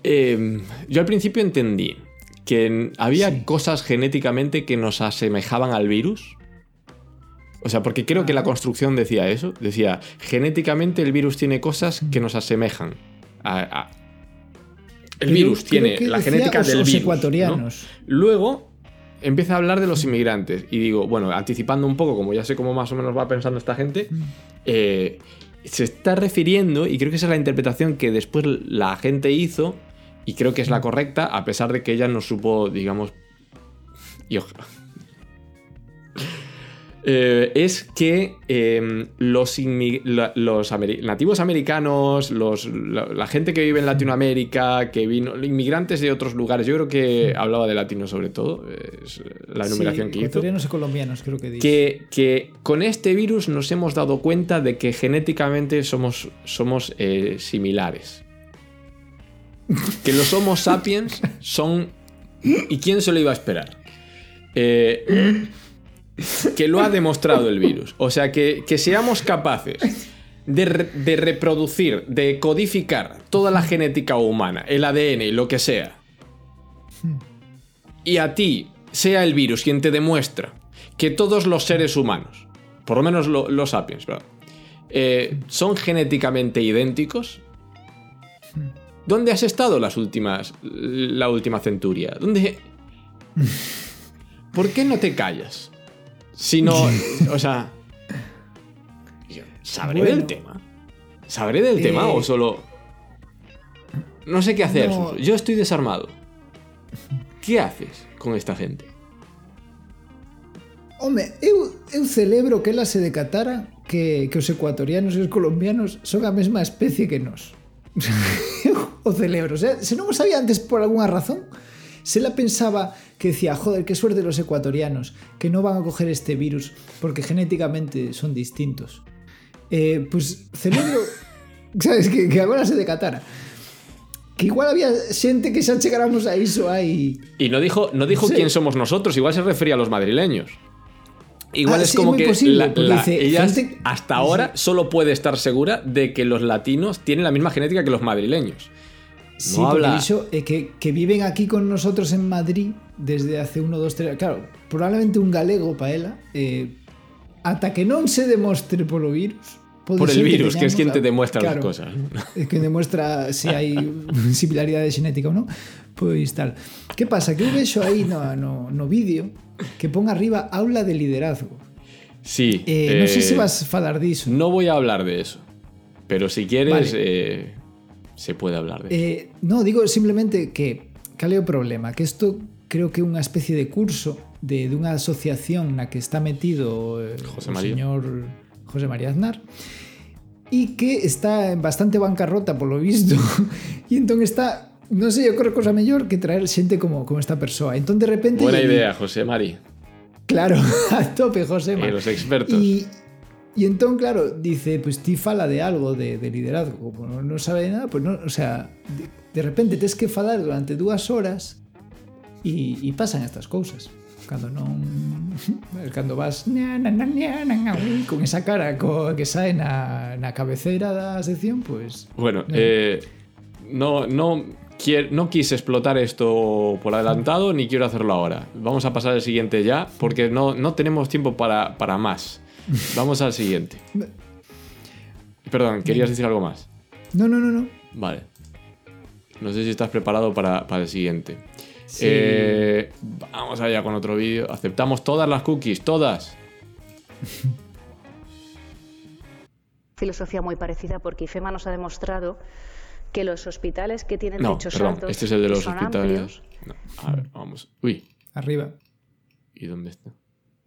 Eh, yo al principio entendí que había Sí. cosas genéticamente que nos asemejaban al virus. O sea, porque creo que la construcción decía eso. Decía, genéticamente el virus tiene cosas que nos asemejan. a- a- El virus tiene la genética os- del os virus. ¿no? ecuatorianos. Luego empieza a hablar de los inmigrantes. Y digo, bueno, anticipando un poco, como ya sé cómo más o menos va pensando esta gente, eh, se está refiriendo, y creo que esa es la interpretación que después la gente hizo, y creo que es la correcta, a pesar de que ella no supo, digamos. y ojo- Eh, es que eh, los, la- nativos americanos, los, la, la gente que vive en Latinoamérica, que vino, inmigrantes de otros lugares, yo creo que hablaba de latinos sobre todo, es la enumeración sí, que hizo y colombianos, creo que dice. que, que con este virus nos hemos dado cuenta de que genéticamente somos, somos eh, similares. Que los Homo sapiens son... ¿Y quién se lo iba a esperar? Eh, que lo ha demostrado el virus. O sea, que, que seamos capaces de, de reproducir, de codificar toda la genética humana, el ADN y lo que sea. Y a ti sea el virus quien te demuestra que todos los seres humanos, por lo menos lo- los sapiens. Eh, son genéticamente idénticos. ¿Dónde has estado las últimas, la última centuria? ¿Dónde? ¿Por qué no te callas? Sino, [laughs] o sea, yo sabré bueno. del tema. ¿Sabré del eh... tema o solo... No sé qué hacer. No. Yo estoy desarmado. ¿Qué haces con esta gente? Home, eu, eu celebro que ela se decatara que, que os ecuatorianos e os colombianos son a mesma especie que nós. [laughs] eu o celebro. O sea, se non o sabía antes por algunha razón, se la pensaba que decía, joder, qué suerte los ecuatorianos, que no van a coger este virus porque genéticamente son distintos. Eh, pues celebro, [laughs] sabes, que, que agora se decatara. Que igual había xente que xa chegáramos a iso aí Y no dijo, no dijo Sí. quién somos nosotros, igual se refería a los madrileños. Igual Ah, es sí, como muy que posible, la- porque la- dice, ella gente- hasta ahora solo puede estar segura de que los latinos tienen la misma genética que los madrileños. Sí, No habla- eh, que, que viven aquí con nosotros en Madrid desde hace uno, dos, tres... Claro, probablemente un galego para ela. Eh, ata que non se demostre polo virus... pode Por el virus, que es quien te a- demuestra las cosas. [laughs] Es que demuestra si hai [laughs] similaridade xenética ou non. Pois tal. Que pasa? Que eu vexo aí no, no, no vídeo que pon arriba aula de liderazgo. Sí. Eh, non sei eh, se vas falar diso. No voy a hablar de eso. Pero si quieres, Vale. Se puede hablar de. Eh, no, digo simplemente que cal é o problema? Que isto creo que é unha especie de curso de dunha asociación na que está metido eh, José o María. señor José María Aznar e que está en bastante bancarrota polo visto [laughs] e entón está non sei, eu creo cosa mellor que traer xente como, como esta persoa entón de repente Buena lle- idea, José Mari. Claro, [laughs] a tope, José. Eh, los expertos. Y, y entón, claro, dice, pues ti fala de algo de, de liderazgo, como non, non sabe de nada, pues non, o sea, de, de repente tes que falar durante dúas horas E, e pasan estas cousas cando non [laughs] cando vas na, na, na, na, na, na, ui, con esa cara co, que sae na, na cabeceira da sección, pues Bueno, eh, no, no, quier- no quise explotar esto por adelantado ni quiero hacerlo ahora. Vamos a pasar al siguiente ya porque no, no tenemos tiempo para, para más. Vamos al siguiente. Perdón, ¿querías decir algo más? No, no, no, no. Vale. No sé si estás preparado para, para el siguiente. Sí. Eh, vamos allá con otro vídeo. Aceptamos todas las cookies, todas. [laughs] filosofía muy parecida porque IFEMA nos ha demostrado que los hospitales que tienen No, techos perdón, altos este es el de los son hospitales. No, a ver, vamos. Uy, Arriba. ¿y dónde está?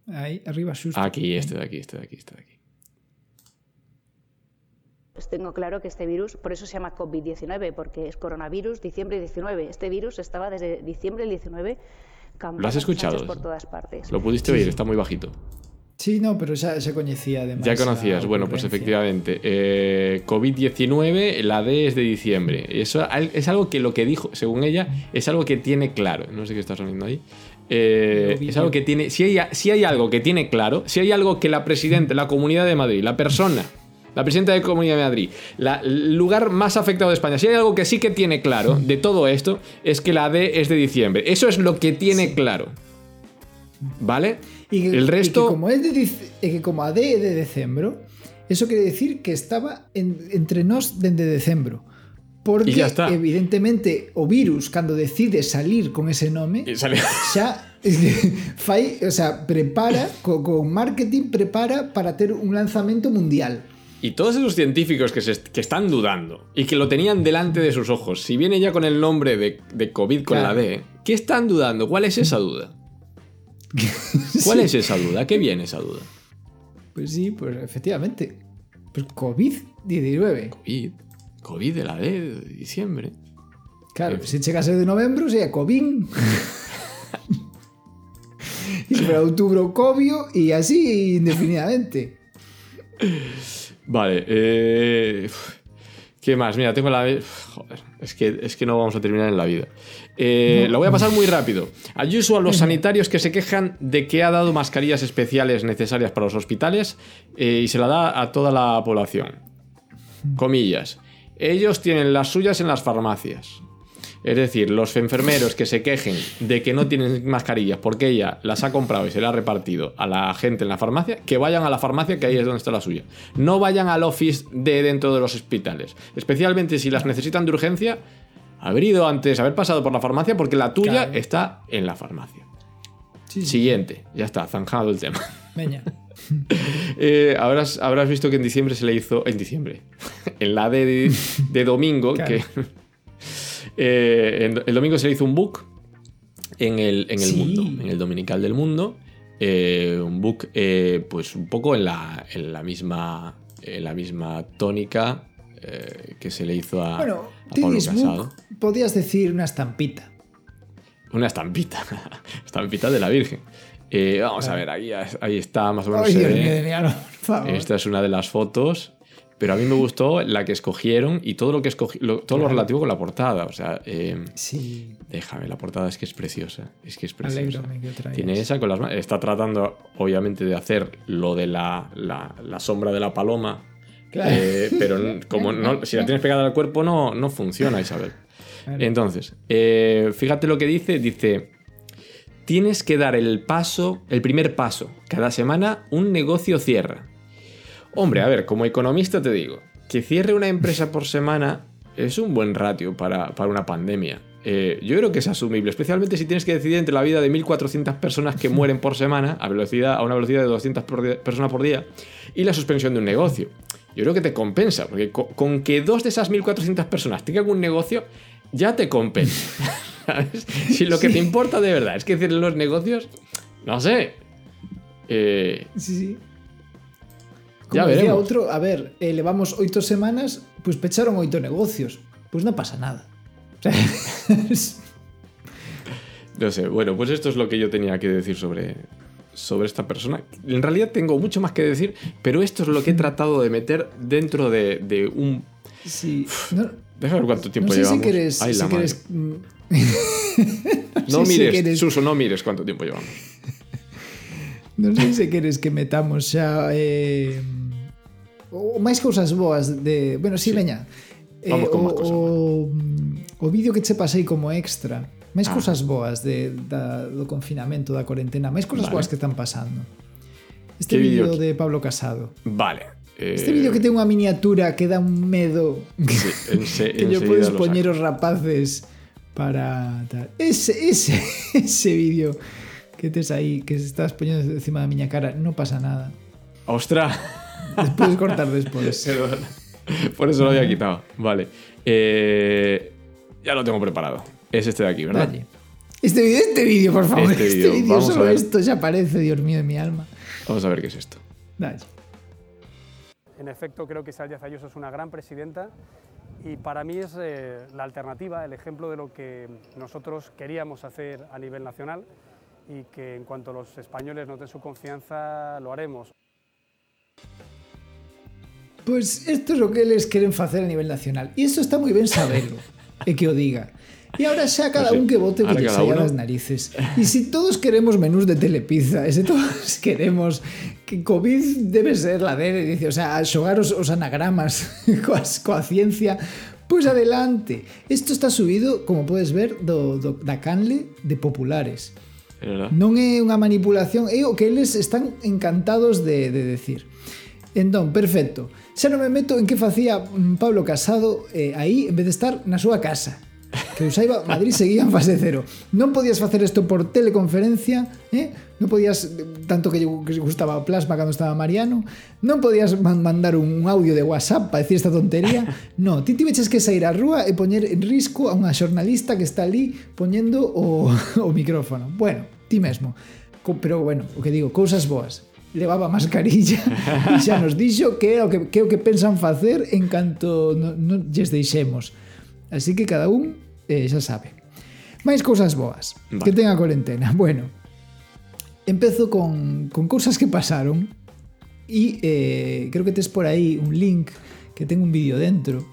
Ahí, arriba, xusto. Aquí, este de aquí, este de aquí, este de aquí. pues tengo claro que este virus, por eso se llama COVID-19, porque es coronavirus diciembre 19. Este virus estaba desde diciembre del 19 campanas escuchado? anchas por todas partes. Lo pudiste oír, está muy bajito. Sí, no, pero xa coñecía además. Ya conocías, bueno, pues efectivamente. eh, COVID-19, la D es de diciembre. Eso es algo que lo que dijo, según ella, es algo que tiene claro. No sé qué está soniendo ahí. Eh, es algo que tiene. Si hay, si hay algo que tiene claro, si hay algo que la presidenta, la Comunidad de Madrid, la persona, la presidenta de Comunidad de Madrid, la- el lugar más afectado de España, si hay algo que sí que tiene claro de todo esto, es que la D es de diciembre. Eso es lo que tiene claro. ¿Vale? Y que- el y resto. que como é de, dic- e que como a D é de decembro, eso quere decir que estaba en, entre nós dende decembro. Porque, Y ya está. evidentemente, o virus, cando decide salir con ese nome, [laughs] xa [laughs] fai, o sea, prepara, co, con marketing prepara para ter un lanzamento mundial. Y todos esos científicos que, se, que están dudando y que lo tenían delante de sus ojos, si viene ya con el nombre de, de COVID con Claro. la D, ¿qué están dudando? ¿Cuál es esa duda? [laughs] ¿Cuál es esa duda? ¿A qué viene esa duda? Pues sí, pues efectivamente. Pues COVID-19. COVID. COVID de la D de diciembre. Claro, se chega a ser de novembro, sería COVID. [laughs] y para outubro Covio y así indefinidamente. Vale, eh, ¿qué más? Mira, tengo la... Joder, es que, es que no vamos a terminar en la vida. Eh, No. Lo voy a pasar muy rápido. Ayuso a los sanitarios que se quejan de que ha dado mascarillas especiales necesarias para los hospitales eh, y se la da a toda la población. Comillas. Ellos tienen las suyas en las farmacias. Es decir, los enfermeros que se quejen de que no tienen mascarillas porque ella las ha comprado y se las ha repartido a la gente en la farmacia, que vayan a la farmacia que ahí es donde está la suya. No vayan al office de dentro de los hospitales. Especialmente si las necesitan de urgencia, haber ido antes, haber pasado por la farmacia porque la tuya Claro. está en la farmacia. Sí. Siguiente, ya está, zanjado el tema. Veña. Eh, habrás, habrás visto que en diciembre se le hizo. En diciembre. [laughs] en la de, de domingo. Claro. que [laughs] eh, en- el domingo se le hizo un book en el, en el Sí. mundo. En el dominical del mundo. eh, un book, pues un poco en la, en la misma. En la misma tónica que se le hizo a, Bueno, a Pablo Casado. Book, podías decir una estampita. Una estampita. [laughs] estampita de la Virgen. Eh, vamos a ver, ahí, ahí está más o menos. Ay, se ve. mío favor. Esta es una de las fotos. Pero a mí me gustó la que escogieron y todo lo que escogí, lo- todo lo relativo con la portada. O sea, eh, Sí, déjame, la portada es que es preciosa. Es que es preciosa. que. Tiene esa con las manos. Está tratando, obviamente, de hacer lo de la, la- la sombra de la paloma. Claro. eh, pero como no, si la tienes pegada al cuerpo, no, no funciona, Isabel. Claro. Entonces, eh, fíjate lo que dice. Dice, tienes que dar el paso, el primer paso. Cada semana un negocio cierra. Hombre, a ver, como economista te digo, que cierre una empresa por semana es un buen ratio para, para una pandemia. Eh, yo creo que es asumible, especialmente si tienes que decidir entre la vida de 1.400 personas que mueren por semana a, velocidad, a una velocidad de 200 por día- personas por día y la suspensión de un negocio. Yo creo que te compensa, porque co- con, que dos de esas 1.400 personas tengan un negocio, ya te compensa. [laughs] ¿sabes? Si lo que te importa de verdad es que cierren los negocios, no sé. Eh, Sí, sí. Ya decía veremos. outro, a ver, eh, levamos oito semanas, pues pecharon oito negocios. Pues no pasa nada. [laughs] No sé, bueno, pues esto es lo que yo tenía que decir sobre, sobre esta persona. En realidad tengo mucho más que decir, pero esto es lo que he tratado de meter dentro de, de un... sí, no, Déjame ver cuánto no tiempo si llevamos. quieres... Ay, si quieres non mires, si queres... Suso, no mires cuánto tempo llevamos. non sei se queres que metamos xa eh, o máis cousas boas de, bueno, si sí, sí. veña. Eh, Vamos con o, cosas, o, o vídeo que che pasei como extra, máis ah. cousas boas de, da, do confinamento, da cuarentena, máis cousas vale. boas que están pasando. Este vídeo de Pablo Casado. Vale. Eh... Este vídeo que ten unha miniatura que dá un medo sí, en se, [laughs] que yo podes poñer os rapaces para tal. Ese, ese, [laughs] ese vídeo que tes aí, que estás poñendo encima da miña cara, no pasa nada. ¡Ostras! Puedes cortar despois. [laughs] Perdón. Por eso lo había quitado. Vale. Eh, ya lo tengo preparado. Es este de aquí, ¿verdad? Dalle. Este vídeo, este vídeo, por favor. Este Este vídeo, vamos a solo ver. esto ya parece, Dios mío de mi alma. Vamos a ver qué es esto. Dalle. En efecto, creo que Isabel Díaz Ayuso es una gran presidenta y para mí es eh, la alternativa, el ejemplo de lo que nosotros queríamos hacer a nivel nacional y que en cuanto los españoles nos den su confianza lo haremos. Pois isto é o que eles queren facer a nivel nacional. E isto está moi ben saberlo, [laughs] e que o diga. E agora xa cada un que vote o que lle saia das narices. E se si todos queremos menús de telepizza, e se todos [laughs] queremos que COVID debe ser la de, dice, o sea, xogar os, os anagramas [laughs] coas, coa ciencia, pois pues adelante. Isto está subido, como podes ver, do, do, da canle de populares. ¿verdad? Non é unha manipulación, é o que eles están encantados de, de decir. Entón, perfecto. Xa non me meto en que facía mm, Pablo Casado eh, aí en vez de estar na súa casa. Que eu saiba, Madrid seguía en fase cero. Non podías facer isto por teleconferencia, eh? non podías, tanto que, que gustaba o Plasma cando estaba Mariano, non podías mandar un audio de WhatsApp para decir esta tontería. [laughs] No, ti tiveches que sair á rúa e poñer en risco a unha xornalista que está ali poñendo o, [laughs] o micrófono. Bueno, ti mesmo. Pero bueno, o que digo, cousas boas levaba mascarilla [laughs] e xa nos dixo que é o que, que, é o que pensan facer en canto non no lles deixemos. Así que cada un eh, xa sabe. Mais cousas boas vale. que ten a cuarentena. [laughs] Bueno, empezo con, con cousas que pasaron e eh, creo que tes por aí un link que ten un vídeo dentro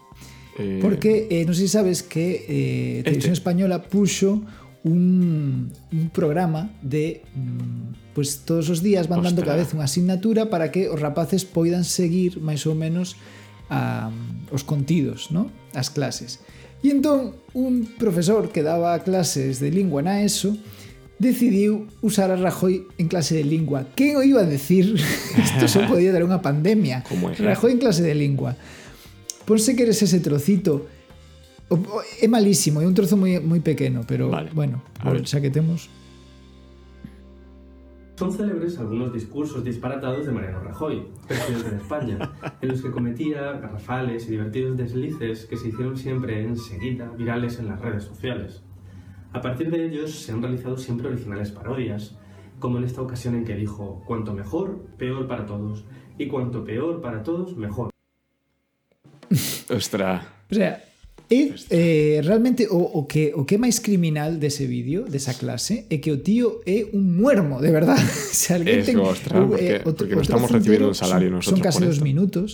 eh... porque eh, non sei se sabes que eh, este. Televisión Española puxo un, un programa de mm, pues todos os días van dando cada vez unha asignatura para que os rapaces poidan seguir máis ou menos a, os contidos, ¿no? as clases. E entón un profesor que daba clases de lingua na ESO decidiu usar a Rajoy en clase de lingua. Quen o iba a decir? [laughs] Isto só podía dar unha pandemia. [laughs] Como é? Rajoy en clase de lingua. Ponse que eres ese trocito. O- o- É malísimo, é un trozo moi, moi pequeno, pero Vale. bueno, A ver. xa que temos... Son célebres algunos discursos disparatados de Mariano Rajoy, presidente de España, en los que cometía garrafales y divertidos deslices que se hicieron siempre enseguida virales en las redes sociales. A partir de ellos se han realizado siempre originales parodias, como en esta ocasión en que dijo, cuanto mejor, peor para todos, y cuanto peor para todos, mejor. [laughs] Ostras. O sea, é, eh, realmente o, o, que, o que máis criminal dese vídeo, desa clase, é que o tío é un muermo, de verdad. Se alguén ten, porque- porque no estamos recibiendo un salario son, nosotros Son casi por dos esto. minutos.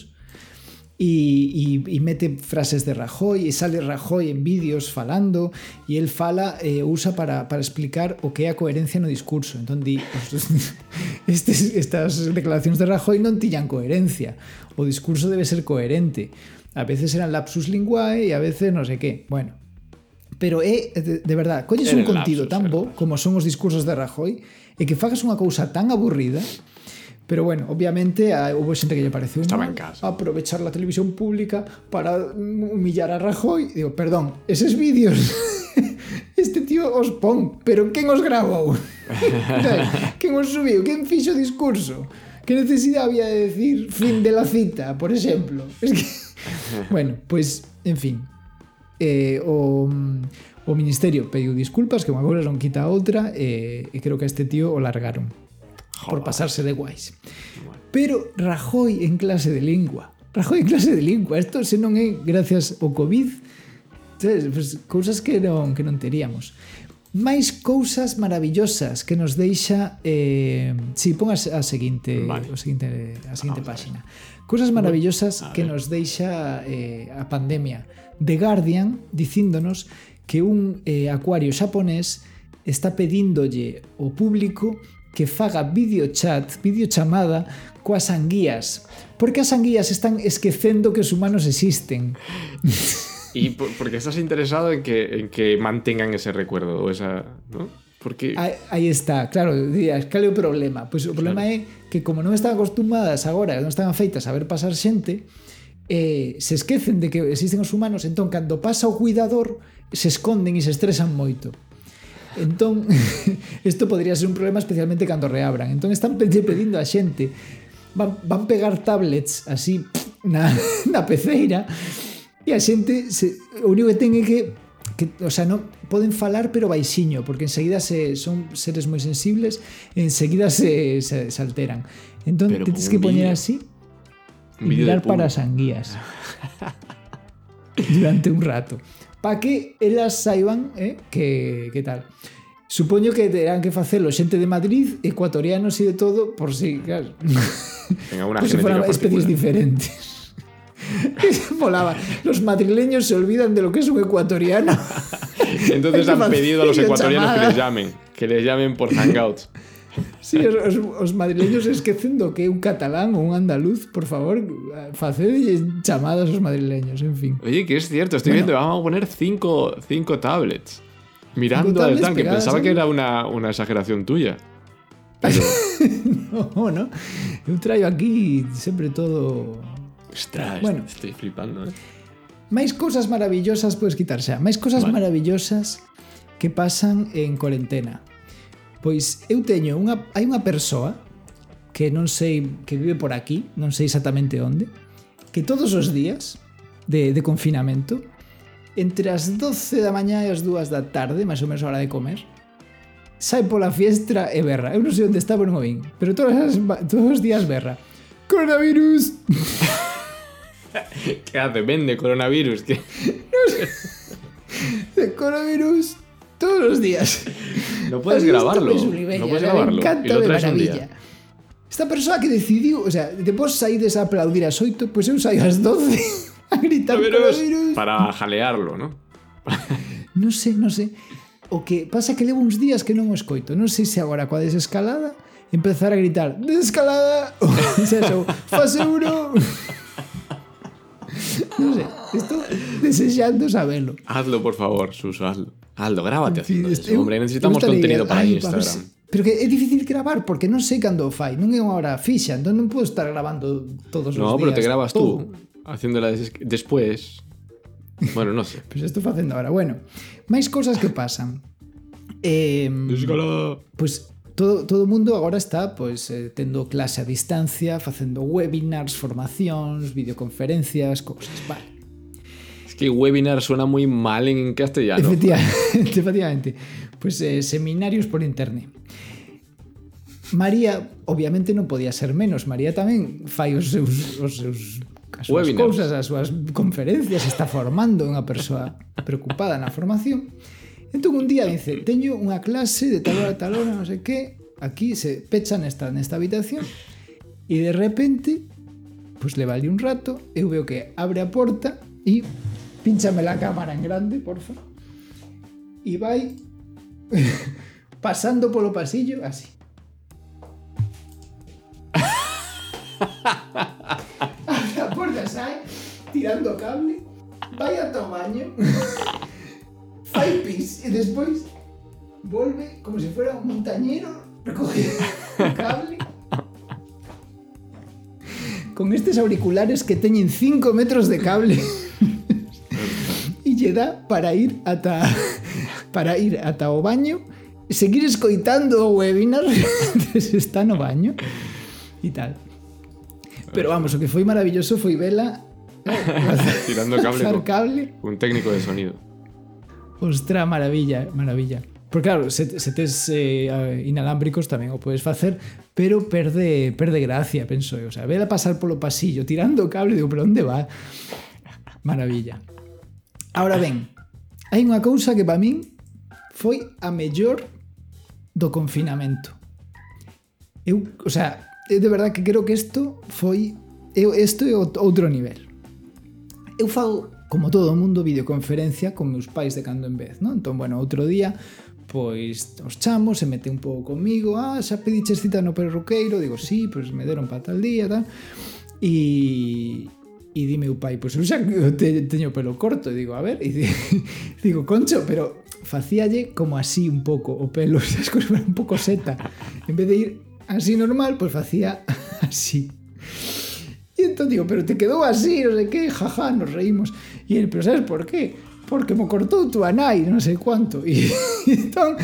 Y, y, y mete frases de Rajoy e sale Rajoy en vídeos falando e el fala e usa para, para explicar o que a coherencia no discurso entón di, os- [laughs] estes, estas declaracións de Rajoy non tiñan coherencia o discurso debe ser coherente A veces eran lapsus linguae y a veces no sei que. Bueno, pero é, de, de verdad, colles un contido lapsus, tan bo como son os discursos de Rajoy e que fagas unha cousa tan aburrida Pero bueno, obviamente houve xente que lle pareceu Estaba en casa. aprovechar la televisión pública para humillar a Rajoy. Digo, perdón, eses vídeos [laughs] este tío os pon, pero quen os grabou? [laughs] quen os subiu? Quen fixo o discurso? Que necesidade había de decir fin de la cita, por exemplo? [laughs] Es que [laughs] bueno, pois, pues, en fin, eh, o, o Ministerio pediu disculpas, que unha cousa non quita a outra, eh, e creo que a este tío o largaron Joder. por pasarse de guais. Pero Rajoy en clase de lingua. Rajoy en clase de lingua. Isto se non é gracias ao COVID, Entonces, pues, cousas que non, que non teríamos. Máis cousas maravillosas que nos deixa... Eh, si, sí, pon a, a seguinte, vale. o seguinte, a seguinte Vamos páxina. A Cousas maravillosas que nos deixa eh, a pandemia. The Guardian dicíndonos que un eh, acuario xaponés está pedíndolle ao público que faga videochat, videochamada coas anguías, porque as anguías están esquecendo que os humanos existen. [laughs] E por, porque estás interesado en que en que mantengan ese recuerdo, esa, ¿no? Porque... Aí, aí está, claro, dirías, cal é o problema? Pois o problema claro. é que como non están acostumadas agora, non están feitas a ver pasar xente, eh, se esquecen de que existen os humanos, entón cando pasa o cuidador, se esconden e se estresan moito. Entón, [laughs] isto podría ser un problema especialmente cando reabran. Entón están pedindo a xente van, van pegar tablets así na, [laughs] na peceira e a xente se, o único que ten é que que, o sea, non poden falar pero baixiño, porque enseguida se son seres moi sensibles, enseguida se, se, se alteran. Entón, Pero tens que poñer así e mirar para as anguías durante un rato. Para que elas saiban eh, que, que tal Supoño que terán que facelo xente de Madrid, ecuatorianos e de todo, por si, claro, Tenga genética fueran especies diferentes. [laughs] Que Molaba. Los madrileños se olvidan de lo que es un ecuatoriano. [laughs] Entonces han pedido a los ecuatorianos que les llamen. Que les llamen por Hangouts. Sí, os, os, os madrileños esquecendo que un catalán ou un andaluz, por favor, facede chamadas aos madrileños, en fin. Oye, que es cierto, estoy Bueno. viendo, vamos a poner cinco, cinco tablets. Mirando Cinco al tanque. pegadas Pensaba que era una, una exageración tuya. [laughs] No, no. Eu traio aquí sempre todo Ostras, bueno, estoy flipando. Eh? Máis cousas maravillosas podes quitar xa. Máis cousas vale. maravillosas que pasan en cuarentena. Pois eu teño unha hai unha persoa que non sei que vive por aquí, non sei exactamente onde, que todos os días de, de confinamento entre as 12 da mañá e as 2 da tarde, máis ou menos a hora de comer, sai pola fiestra e berra. Eu non sei onde está, pero non o vin. Pero todos, as, todos os días berra. Coronavirus! [laughs] ¿Qué hace? Vende coronavirus. ¿Qué? El coronavirus todos los días. No puedes grabarlo. Pensilvania? No puedes grabarlo. Me y lo traes de maravilla. día. Esta persona que decidiu, o sea, de vos saídes a aplaudir as 8, pois eu saio ás 12 a gritar virus, coronavirus. Para jalearlo, ¿no? non sei, non sei. O que pasa que levo uns días que non o escoito. Non sei se agora coa desescalada empezar a gritar desescalada, ou, ou faseuro... non sei, estou desexando sabelo. Hazlo, por favor, Suso, hazlo. Hazlo, grábate haciendo este- eso, hombre. Necesitamos contenido para ver Instagram. se- Pero que é difícil gravar porque non sei cando fai, non é unha hora fixa, entón non podo estar grabando todos os días. No, pero te grabas todo. tú haciéndola des- después. Bueno, no sé. [laughs] Pois estou facendo ahora. Bueno, máis cousas que pasan. Eh, Desescalada. pois todo todo mundo agora está pois eh, tendo clase a distancia, facendo webinars, formacións, videoconferencias, cousas, vale. Es que webinar suena muy mal en castellano. Efectivamente, [laughs] efectivamente. Pues eh, seminarios por internet. María, obviamente non podía ser menos. María tamén fai os seus, os seus as súas cousas, as súas conferencias, está formando unha persoa preocupada na formación. Entón un día dice, teño unha clase de tal hora a tal hora, non sei que, aquí se pecha nesta, nesta habitación e de repente, pois le vale un rato, eu veo que abre a porta e pínchame la cámara en grande, porfa. E vai [laughs] pasando polo pasillo así. [laughs] Abre a porta, sai, tirando cable, vai ata o baño, [laughs] fai pis e despois volve como se fuera un montañero recoge o cable. Con estes auriculares que teñen 5 metros de cable. E lle dá para ir ata para ir ata o baño seguir escoitando o webinar se está no baño e tal. Pero vamos, o que foi maravilloso foi vela [laughs] Tirando cable lanzar con- cable. Un técnico de sonido. Ostra, maravilla, eh, maravilla. Porque claro, se, se tes eh, inalámbricos tamén o podes facer, pero perde perde gracia, penso eu. O sea, vela pasar polo pasillo tirando o cable, digo, pero onde va? Maravilla. Ahora ben, hai unha cousa que para min foi a mellor do confinamento. Eu, o sea, de verdad que creo que isto foi eu isto é outro nivel. Eu fago como todo o mundo, videoconferencia con meus pais de cando en vez, non? Entón, bueno, outro día, pois os chamo, se mete un pouco comigo, ah, xa pediches cita no perruqueiro, digo, sí, pois me deron para tal día, tal, e, e di meu pai, pois eu xa te, teño pelo corto, e digo, a ver, e [laughs] di, digo, concho, pero facíalle como así un pouco o pelo, [laughs] xa escorreu un pouco seta, en vez de ir así normal, pois facía [laughs] así. E entón digo, pero te quedou así, non sei que, jaja, nos reímos. E ele, pero sabes por qué? porque me cortou tu nai, non sei cuánto. E, entón,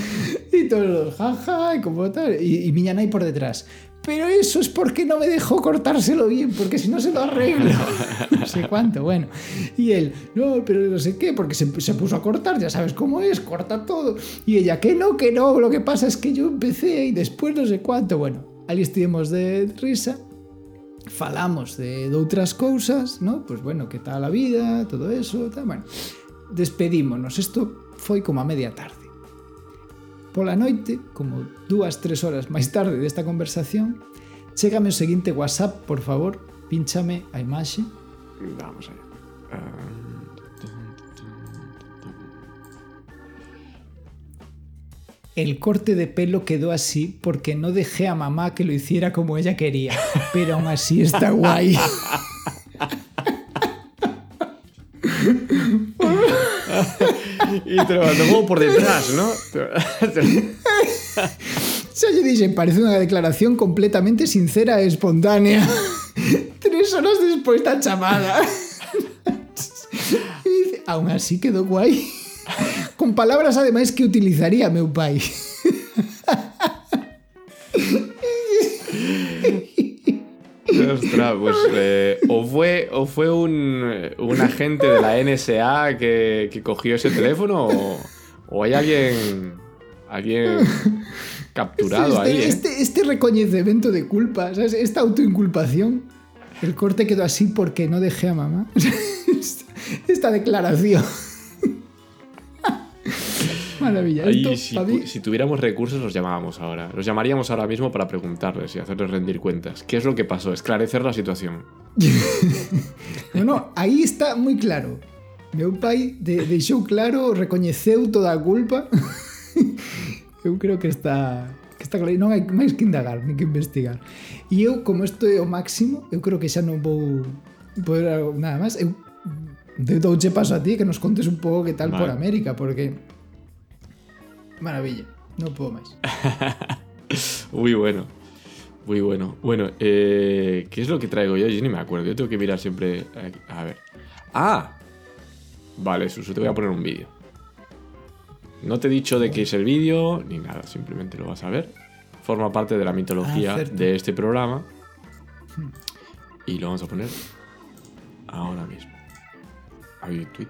e todos, jaja, e como tal, e, e miña nai por detrás. Pero eso es porque no me dejó cortárselo bien, porque si no se lo arreglo. [laughs] no sé cuánto, bueno. Y él, no, pero no sé qué, porque se, se, puso a cortar, ya sabes cómo es, corta todo. Y ella, que no, que no, lo que pasa es que yo empecé y después no sé cuánto. Bueno, ahí estuvimos de risa, falamos de, de outras cousas, ¿no? Pois pues bueno, que tal a vida, todo eso, tal, bueno. Despedímonos. Isto foi como a media tarde. Pola noite, como dúas, tres horas máis tarde desta conversación, chégame o seguinte WhatsApp, por favor, pínchame a imaxe. Vamos allá. Uh... El corte de pelo quedó así porque no dejé a mamá que lo hiciera como ella quería, pero aún así está guay. y te lo mandó por detrás, ¿no? Se lle dixen, parece unha declaración completamente sincera e espontánea. Tres horas despois da chamada. E dice, aún así quedou guai. Con palabras ademais que utilizaría meu pai. Ostras, pues eh, o fue, o fue un, un, agente de la NSA que, que cogió ese teléfono o, o, hay alguien, alguien capturado este, ahí. ¿eh? Este, este reconocimiento de culpa, ¿sabes? esta autoinculpación, el corte quedó así porque no dejé a mamá. [laughs] esta declaración. Maravilla. Ahí, Esto, si, mí... si, tuviéramos recursos, los llamábamos ahora. Los llamaríamos ahora mismo para preguntarles y hacerles rendir cuentas. ¿Qué es lo que pasó? Esclarecer la situación. no, no, aí está moi claro. Meu pai de, deixou claro, recoñeceu toda a culpa. [laughs] eu creo que está que está claro. Non hai máis que indagar, ni que investigar. E eu, como isto é o máximo, eu creo que xa non vou poder nada máis. Eu douche paso a ti que nos contes un pouco que tal vale. por América, porque Maravilla, no puedo más. [laughs] Muy bueno. Muy bueno. Bueno, eh, ¿qué es lo que traigo yo? Yo ni me acuerdo. Yo tengo que mirar siempre. A ver. ¡Ah! Vale, Susu, te voy a poner un vídeo. No te he dicho de qué es el vídeo ni nada, simplemente lo vas a ver. Forma parte de la mitología ah, de este programa. Y lo vamos a poner ahora mismo. Hay un tweet.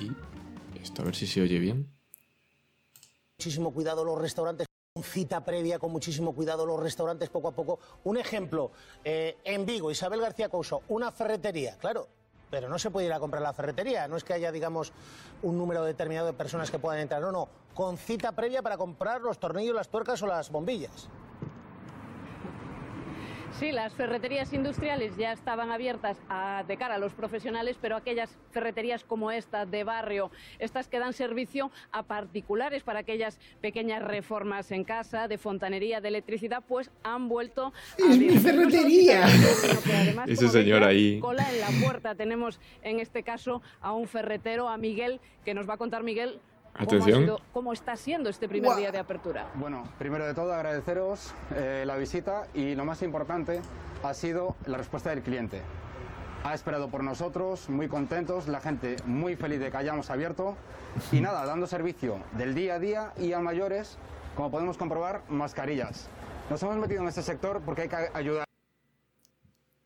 Y esto, a ver si se oye bien muchísimo cuidado los restaurantes cita previa, con muchísimo cuidado los restaurantes poco a poco. Un ejemplo, eh, en Vigo, Isabel García Couso, una ferretería, claro, pero no se puede ir a comprar la ferretería, no es que haya, digamos, un número determinado de personas que puedan entrar, no, no, con cita previa para comprar los tornillos, las tuercas o las bombillas. Sí, las ferreterías industriales ya estaban abiertas a, de cara a los profesionales, pero aquellas ferreterías como esta de barrio, estas que dan servicio a particulares para aquellas pequeñas reformas en casa, de fontanería, de electricidad, pues han vuelto a... ¡Es mi ferretería! Además, Ese señor ahí. Cola en la puerta. Tenemos en este caso a un ferretero, a Miguel, que nos va a contar Miguel Atención. ¿Cómo, sido, ¿Cómo, está siendo este primer wow. día de apertura? Bueno, primero de todo agradeceros eh, la visita y lo más importante ha sido la respuesta del cliente. Ha esperado por nosotros, muy contentos, la gente muy feliz de que hayamos abierto y nada, dando servicio del día a día y a mayores, como podemos comprobar, mascarillas. Nos hemos metido en este sector porque hay que ayudar.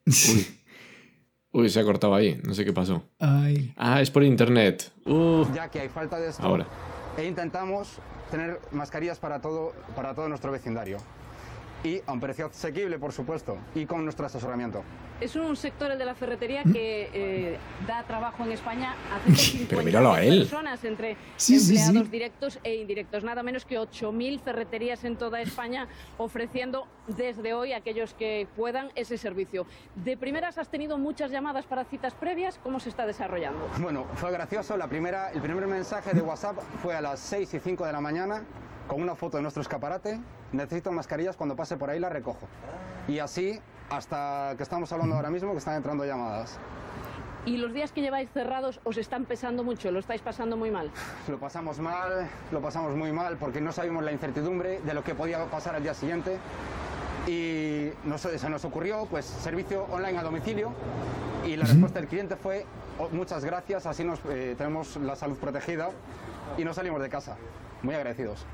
Uy. Uy, se ha cortado ahí, no sé qué pasó. Ay. Ah, es por internet. Uh. Ya que hay falta de esto. Ahora. E intentamos tener mascarillas para todo, para todo nuestro vecindario. Y a un precio asequible, por supuesto, y con nuestro asesoramiento. Es un sector, el de la ferretería, que eh, da trabajo en España a 150 [laughs] Pero míralo a él. personas entre Sí, sí, empleados sí. directos e indirectos. Nada menos que 8.000 ferreterías en toda España ofreciendo desde hoy a aquellos que puedan ese servicio. De primeras has tenido muchas llamadas para citas previas. ¿Cómo se está desarrollando? Bueno, fue gracioso. La primera, el primer mensaje de WhatsApp fue a las 6 y 5 de la mañana con una foto de nuestro escaparate. Necesito mascarillas, cuando pase por ahí las recojo. Y así hasta que estamos hablando ahora mismo que están entrando llamadas. Y los días que lleváis cerrados os están pesando mucho, lo estáis pasando muy mal. Lo pasamos mal, lo pasamos muy mal porque no sabíamos la incertidumbre de lo que podía pasar al día siguiente. Y nos- se nos ocurrió pues servicio online a domicilio y la respuesta del cliente fue "Oh, muchas gracias, así nos eh, tenemos la salud protegida y no salimos de casa. Muy agradecidos.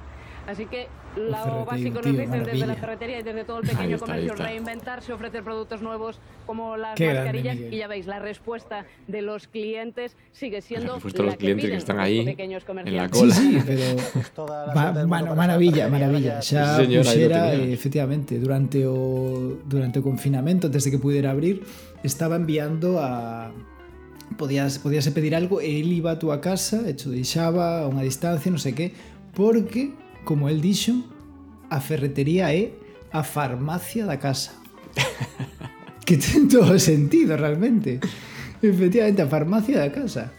Así que El lo básico nos dicen desde la maravilla. ferretería y desde todo el pequeño está, comercio, reinventarse, ofrecer productos nuevos como las Qué grande, mascarillas. Miguel. y ya veis, la respuesta de los clientes sigue siendo respuesta de la los clientes que están ahí pequeños en la cola. Sí, sí, [laughs] pero para maravilla, maravilla. Xa Sí, señor, ahí lo puxera, tenía. eh, efectivamente, durante o durante o confinamento, antes de que pudiera abrir, estaba enviando a podías podíase pedir algo e el iba a túa casa, hecho deixaba a unha distancia, non sei que, porque como el dixo, a ferretería é a farmacia da casa. [laughs] que ten todo sentido realmente. Efectivamente, a farmacia da casa.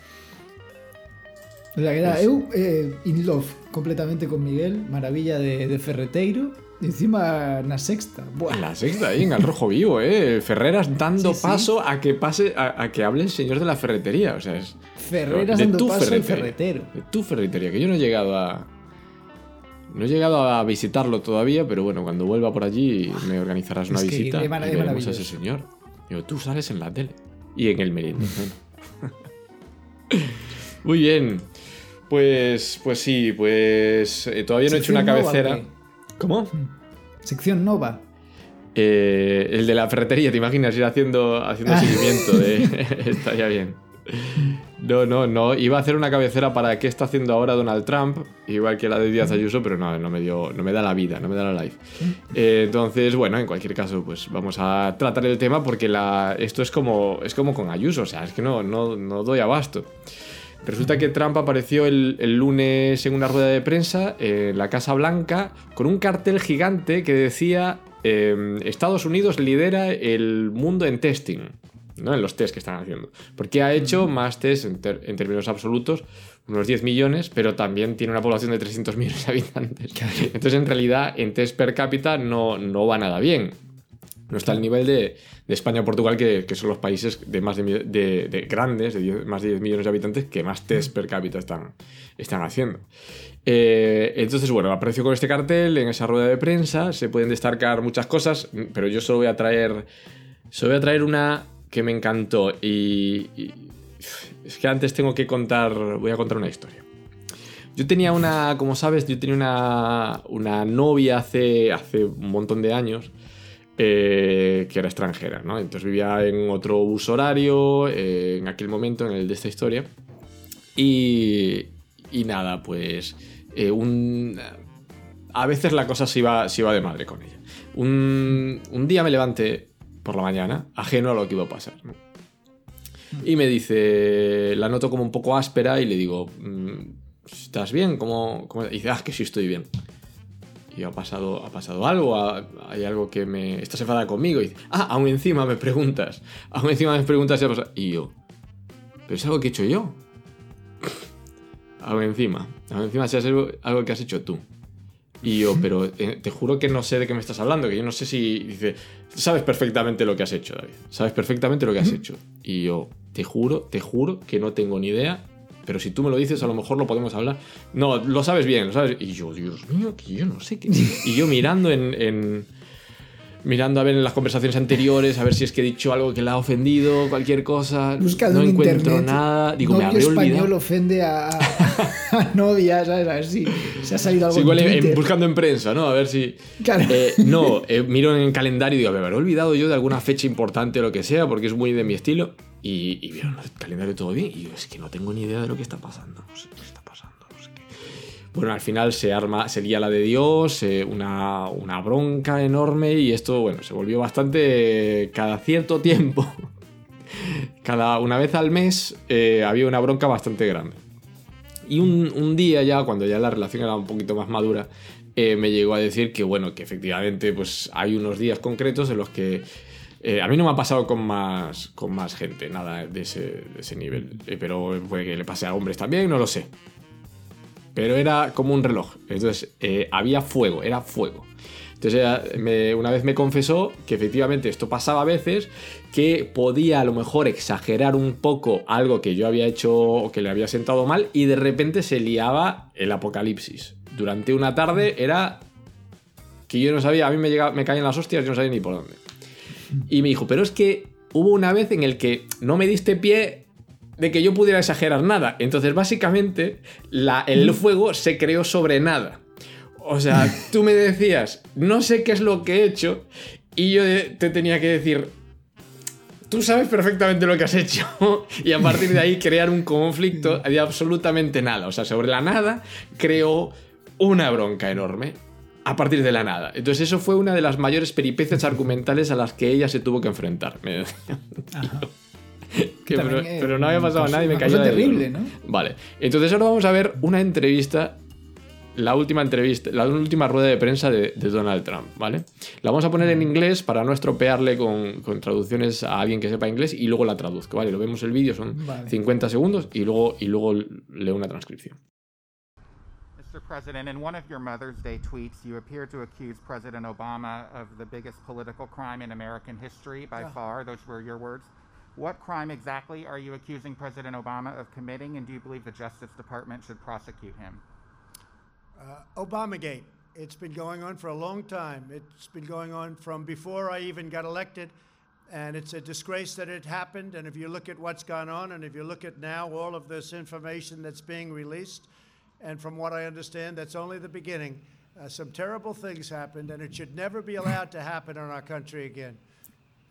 O sea, que era eu eh, in love completamente con Miguel, maravilla de, de ferreteiro, e encima na sexta. Buah, la sexta, ahí en el rojo vivo, ¿eh? Ferreras dando Sí, sí. paso a que pase, a, a que hable el señor de la ferretería. O sea, es. Ferreras de dando paso al ferretería. ferretero. De tu ferretería, que yo no he llegado a. No he llegado a visitarlo todavía, pero bueno, cuando vuelva por allí me organizarás una Es que visita y veremos a ese señor. Digo, tú sales en la tele. Y en el meridiano. [laughs] Muy bien. Pues, pues sí, pues eh, todavía no he hecho una cabecera. ¿Cómo? Sección nova. Eh, el de la ferretería, ¿te imaginas ir haciendo, haciendo [laughs] seguimiento? De... [laughs] Estaría bien. No, no, no. Iba a hacer una cabecera para qué está haciendo ahora Donald Trump, igual que la de Díaz Ayuso, pero no, no me, dio, no me da la vida, no me da la life. Eh, entonces, bueno, en cualquier caso, pues vamos a tratar el tema porque la, esto es como, es como con Ayuso, o sea, es que no, no, no doy abasto. Resulta que Trump apareció el, lunes en una rueda de prensa en la Casa Blanca con un cartel gigante que decía eh, Estados Unidos lidera el mundo en testing, ¿no? en los test que están haciendo. Porque ha hecho más test en, términos absolutos, unos 10 millones, pero también tiene una población de 300 millones de habitantes. Entonces, en realidad, en test per cápita no, no va nada bien. No está al nivel de, de España o Portugal, que, que son los países de más de, de- de grandes, de 10 más de 10 millones de habitantes, que más test per cápita están, están haciendo. Eh, entonces, bueno, apareció con este cartel en esa rueda de prensa. Se pueden destacar muchas cosas, pero yo solo voy a traer. Solo voy a traer una que me encantó. Y, es que antes tengo que contar. Voy a contar una historia. Yo tenía una, como sabes, yo tenía una, una novia hace, hace un montón de años eh, que era extranjera, ¿no? Entonces vivía en otro uso horario, eh, en aquel momento, en el de esta historia. Y, y nada, pues eh, un, a veces la cosa se iba, se iba de madre con ella. Un, un día me levanté por la mañana, ajeno a lo que iba a pasar. Y me dice, la noto como un poco áspera y le digo, "Mm, ¿estás bien? ¿Cómo, cómo-?" Y dice, ah, que sí estoy bien. Y ha pasado, ha pasado algo, Ha- hay algo que me... Estás enfadada conmigo. Y dice, ah, aún encima me preguntas. Aún encima me preguntas si ha pasado. Y yo, pero es algo que he hecho yo. [laughs] Aún encima. Aún encima si es algo que has hecho tú. Y yo, [laughs] pero eh, te juro que no sé de qué me estás hablando, que yo no sé si... Dice, sabes perfectamente lo que has hecho, David. Sabes perfectamente lo que has hecho. Y yo, te juro, te juro que no tengo ni idea, pero si tú me lo dices, a lo mejor lo podemos hablar. No, lo sabes bien, lo sabes. Y yo, Dios mío, que yo no sé qué... Y yo mirando en... en- mirando a ver en las conversaciones anteriores, a ver si es que he dicho algo que la ha ofendido, cualquier cosa. Buscando no en encuentro internet. nada. Digo, me novio habré español olvidado. ofende a [laughs] novia, ¿sabes? A ver si se ha salido algo Sí, igual en buscando en prensa, ¿no? A ver si. Claro. Eh, [laughs] no, eh, miro en el calendario y digo, me habré olvidado yo de alguna fecha importante o lo que sea, porque es muy de mi estilo. Y, y vieron el calendario todo bien. Y yo, es que no tengo ni idea de lo que está pasando. No sé qué está pasando. No sé qué. Bueno, al final se arma, se lía la de Dios, eh, una, una bronca enorme y esto, bueno, se volvió bastante cada cierto tiempo. [laughs] cada una vez al mes eh, había una bronca bastante grande. Y un, un día ya, cuando ya la relación era un poquito más madura, eh, me llegó a decir que, bueno, que efectivamente pues hay unos días concretos en los que eh, a mí no me ha pasado con más, con más gente, nada de ese, de ese nivel. Eh, pero puede que le pase a hombres también, no lo sé. Pero era como un reloj. Entonces, había fuego, era fuego. Entonces, una vez me confesó que efectivamente esto pasaba a veces, que podía a lo mejor exagerar un poco algo que yo había hecho o que le había sentado mal y de repente se liaba el apocalipsis. Durante una tarde era que yo no sabía, a mí me, llegaba, me caían las hostias, yo no sabía ni por dónde. Y me dijo, pero es que hubo una vez en el que no me diste pie de que yo pudiera exagerar nada. Entonces, básicamente, la- el fuego se creó sobre nada. O sea, tú me decías, no sé qué es lo que he hecho, y yo te tenía que decir, tú sabes perfectamente lo que has hecho, [laughs] y a partir de ahí crear un conflicto de absolutamente nada. O sea, sobre la nada creó una bronca enorme. A partir de la nada. Entonces, eso fue una de las mayores peripecias argumentales a las que ella se tuvo que enfrentar. [laughs] Me decía. Que, pero, También, eh, pero no había pasado a nadie, me una cayó terrible. ¿no? Vale, entonces ahora vamos a ver una entrevista, la última entrevista, la última rueda de prensa de, de Donald Trump, ¿vale? La vamos a poner en inglés para no estropearle con, con traducciones a alguien que sepa inglés y luego la traduzco, ¿vale? Lo vemos el vídeo, son Vale. 50 segundos y luego, y luego leo una transcripción. Mr. President, in one of your Mother's Day tweets, you appear to accuse President Obama of the biggest political crime in American history by Yeah. far. Those were your words. What crime exactly are you accusing President Obama of committing, and do you believe the Justice Department should prosecute him? Uh, Obamagate. It's been going on for a long time. It's been going on from before I even got elected. And it's a disgrace that it happened. And if you look at what's gone on, and if you look at now all of this information that's being released, and from what I understand, that's only the beginning. Uh, some terrible things happened, and it should never be allowed to happen in our country again.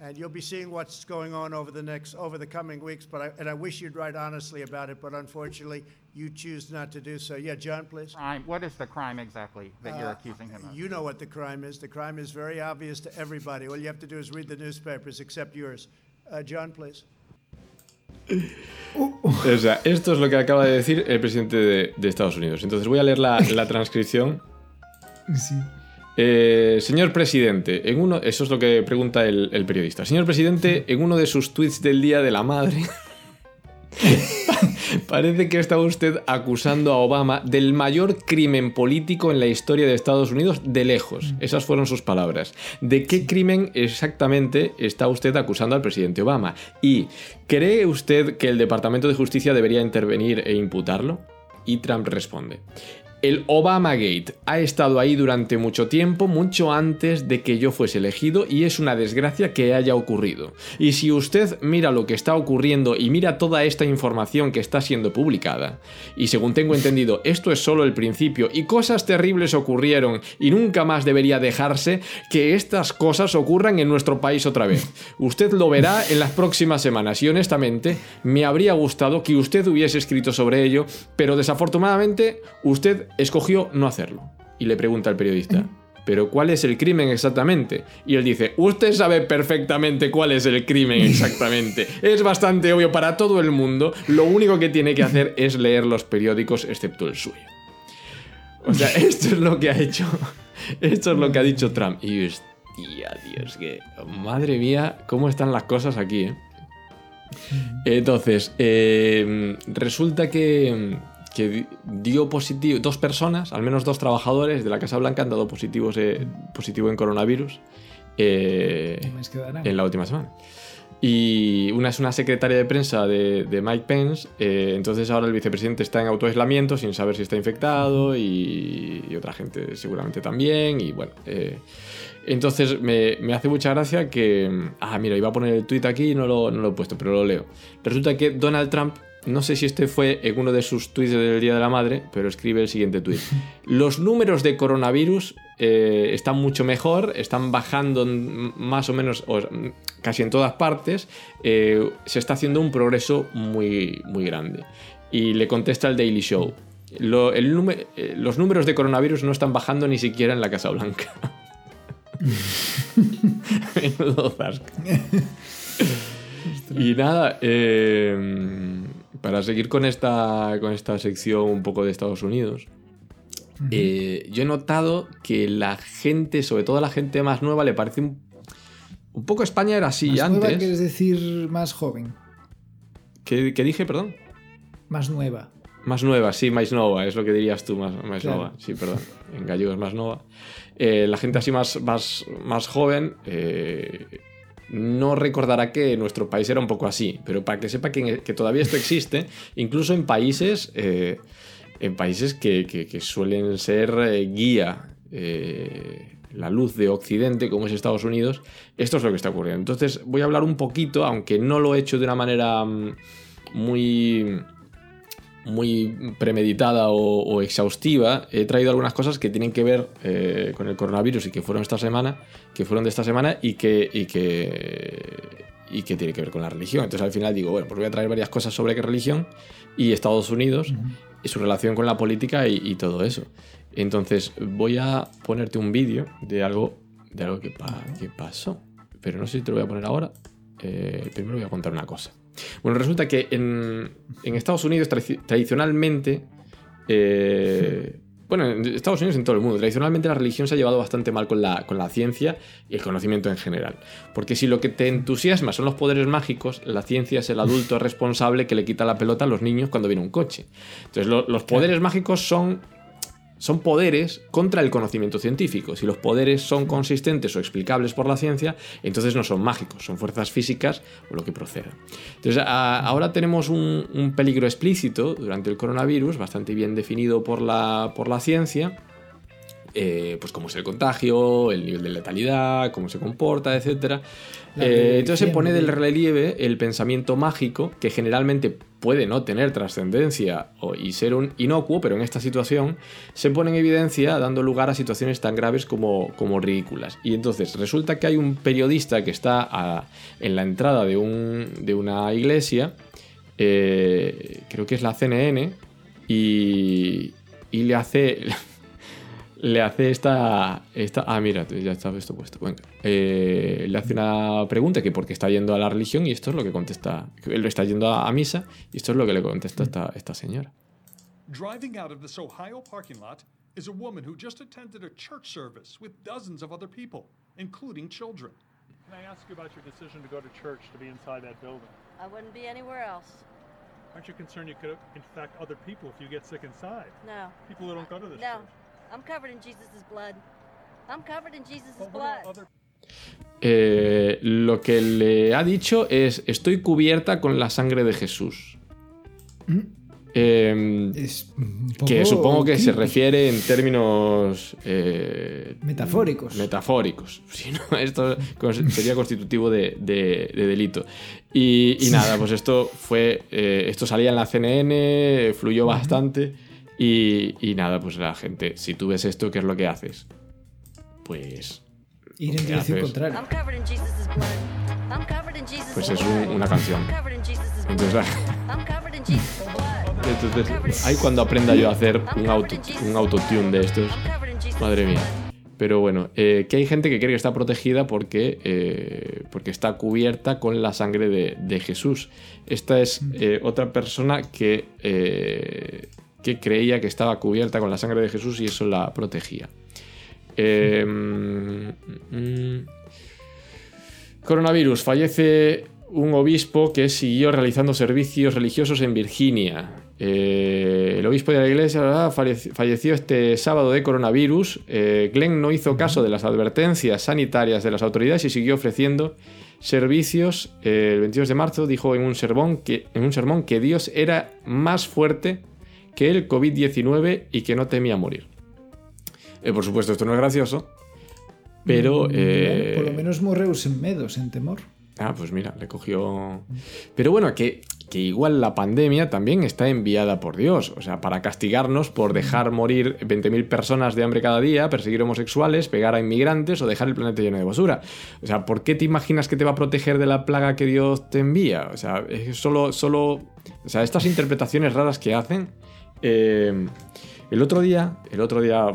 And you'll be seeing what's going on over the next, over the coming weeks. But I, and I wish you'd write honestly about it, but unfortunately, you choose not to do so. Yeah, John, please. Crime. What is the crime exactly that you're Uh, accusing him of? You know what the crime is. The crime is very obvious to everybody. All you have to do is read the newspapers, except yours. Uh, John, please. [laughs] O sea, esto es lo que acaba de decir el presidente de, de Estados Unidos. Entonces voy a leer la, la transcripción. [laughs] Sí. Eh, señor presidente, en uno, eso es lo que pregunta el, el periodista. Señor presidente, en uno de sus tweets del Día de la Madre, [laughs] parece que está usted acusando a Obama del mayor crimen político en la historia de Estados Unidos de lejos. Esas fueron sus palabras. ¿De qué crimen exactamente está usted acusando al presidente Obama? ¿Y cree usted que el Departamento de Justicia debería intervenir e imputarlo? Y Trump responde. El Obamagate ha estado ahí durante mucho tiempo, mucho antes de que yo fuese elegido, y es una desgracia que haya ocurrido. Y si usted mira lo que está ocurriendo y mira toda esta información que está siendo publicada, y según tengo entendido, esto es solo el principio, y cosas terribles ocurrieron, y nunca más debería dejarse que estas cosas ocurran en nuestro país otra vez. Usted lo verá en las próximas semanas, y honestamente, me habría gustado que usted hubiese escrito sobre ello, pero desafortunadamente, usted escogió no hacerlo. Y le pregunta al periodista, ¿pero cuál es el crimen exactamente? Y él dice, usted sabe perfectamente cuál es el crimen exactamente. [laughs] es bastante obvio para todo el mundo. Lo único que tiene que hacer es leer los periódicos, excepto el suyo. O sea, [laughs] esto es lo que ha hecho. Esto es lo que ha dicho Trump. Y hostia, Dios, que. Madre mía, cómo están las cosas aquí, ¿eh? Entonces, eh, resulta que, que di- dio positivo, dos personas, al menos dos trabajadores de la Casa Blanca han dado positivos, eh, positivo en coronavirus eh, en la última semana. Y una es una secretaria de prensa de, de Mike Pence, eh, entonces ahora el vicepresidente está en autoaislamiento sin saber si está infectado y, y otra gente seguramente también. Y bueno, eh, entonces me, me hace mucha gracia que... Ah, mira, iba a poner el tweet aquí y no lo, no lo he puesto, pero lo leo. Resulta que Donald Trump, no sé si este fue en uno de sus tweets del Día de la Madre, pero escribe el siguiente tweet. [laughs] Los números de coronavirus eh, están mucho mejor, están bajando más o menos o, casi en todas partes. eh, se está haciendo un progreso muy, muy grande. Y le contesta el Daily Show. lo- el número- eh, los números de coronavirus no están bajando ni siquiera en la Casa Blanca. [laughs] Menudo. [laughs] Y nada, eh, para seguir con esta, con esta sección un poco de Estados Unidos, eh, yo he notado que la gente, sobre todo la gente más nueva, le parece un, un poco España era así Más antes. nueva quieres decir más joven. ¿Qué, qué dije, perdón? Más nueva. Más nueva, sí, más nova, es lo que dirías tú, más, más Claro. nova. Sí, perdón. En gallego es más nova. Eh, la gente así más, más, más joven eh, no recordará que nuestro país era un poco así, pero para que sepa que, todavía esto existe, [laughs] incluso en países, eh, en países que suelen ser eh, guía. eh, la luz de Occidente, como es Estados Unidos, esto es lo que está ocurriendo. Entonces voy a hablar un poquito, aunque no lo he hecho de una manera mm, muy muy premeditada o, o exhaustiva, he traído algunas cosas que tienen que ver eh, con el coronavirus y que fueron esta semana, que fueron de esta semana y que, y que y que tiene que ver con la religión. Entonces al final digo, bueno, pues voy a traer varias cosas sobre qué religión y Estados Unidos y su relación con la política y, y todo eso. Entonces voy a ponerte un vídeo de algo, de algo que, pa- que pasó, pero no sé si te lo voy a poner ahora. Eh, primero voy a contar una cosa. Bueno, resulta que en, en Estados Unidos tradi- tradicionalmente, eh, bueno, en Estados Unidos en todo el mundo, tradicionalmente la religión se ha llevado bastante mal con la, con la ciencia y el conocimiento en general. Porque si lo que te entusiasma son los poderes mágicos, la ciencia es el adulto [laughs] responsable que le quita la pelota a los niños cuando viene un coche. Entonces lo- los poderes mágicos son son poderes contra el conocimiento científico. Si los poderes son consistentes o explicables por la ciencia, entonces no son mágicos, son fuerzas físicas o lo que proceda. Entonces, ahora tenemos un, un peligro explícito durante el coronavirus, bastante bien definido por la, por la ciencia. eh, pues cómo es el contagio, el nivel de letalidad, cómo se comporta, etc. Eh, entonces se pone de- del relieve el pensamiento mágico, que generalmente puede no tener trascendencia y ser un inocuo, pero en esta situación se pone en evidencia dando lugar a situaciones tan graves como, como ridículas. Y entonces resulta que hay un periodista que está a- en la entrada de, un- de una iglesia, eh, creo que es la CNN, y, y le hace... le hace esta, esta. Ah, mira, ya está esto puesto. Venga. Eh, le hace una pregunta que por qué está yendo a la religión y esto es lo que contesta. Él está yendo a, a misa y esto es lo que le contesta esta, esta señora. Driving out of this Ohio parking lot is a woman who just attended a church service with dozens of other people, including children. Can I ask you about your decision to go to church to be inside that building? I wouldn't be anywhere else. Aren't you concerned you could infect other people if you get sick inside? No. People who don't go to this No. church. I'm covered in Jesus' blood. I'm covered in Jesus' But what about blood. other Eh, lo que le ha dicho es: Estoy cubierta con la sangre de Jesús. Eh, que poco supongo que se refiere en términos eh, Metafóricos. Metafóricos. [laughs] Si no, esto sería constitutivo de, de- de delito. Y, y nada, pues esto fue. eh, esto salía en la CNN, fluyó bastante. Y, y nada, pues la gente, si tú ves esto, ¿qué es lo que haces? Pues. Ir en dirección contraria. Pues es un- una canción. Entonces. Entonces, ahí cuando aprenda yo a hacer un, auto, un autotune de estos, madre mía. Pero bueno, eh, que hay gente que cree que está protegida porque, eh, porque está cubierta con la sangre de, de Jesús. Esta es eh, otra persona que, eh, que creía que estaba cubierta con la sangre de Jesús y eso la protegía. Eh, mm. Coronavirus. Fallece un obispo que siguió realizando servicios religiosos en Virginia. Eh, el obispo de la iglesia falleció este sábado de coronavirus. Eh, Glenn no hizo caso de las advertencias sanitarias de las autoridades y siguió ofreciendo servicios. Eh, el 22 de marzo dijo en un, sermón que, en un sermón que Dios era más fuerte que el COVID-19 y que no temía morir. Eh, por supuesto, esto no es gracioso, pero... Mm, eh, Por lo menos morreus en medos, en temor. Ah, pues mira, le cogió. Pero bueno, que, que igual la pandemia también está enviada por Dios. O sea, para castigarnos por dejar morir 20.000 personas de hambre cada día, perseguir homosexuales, pegar a inmigrantes o dejar el planeta lleno de basura. O sea, ¿por qué te imaginas que te va a proteger de la plaga que Dios te envía? O sea, es solo. solo o sea, estas interpretaciones raras que hacen. Eh, el otro día, el otro día,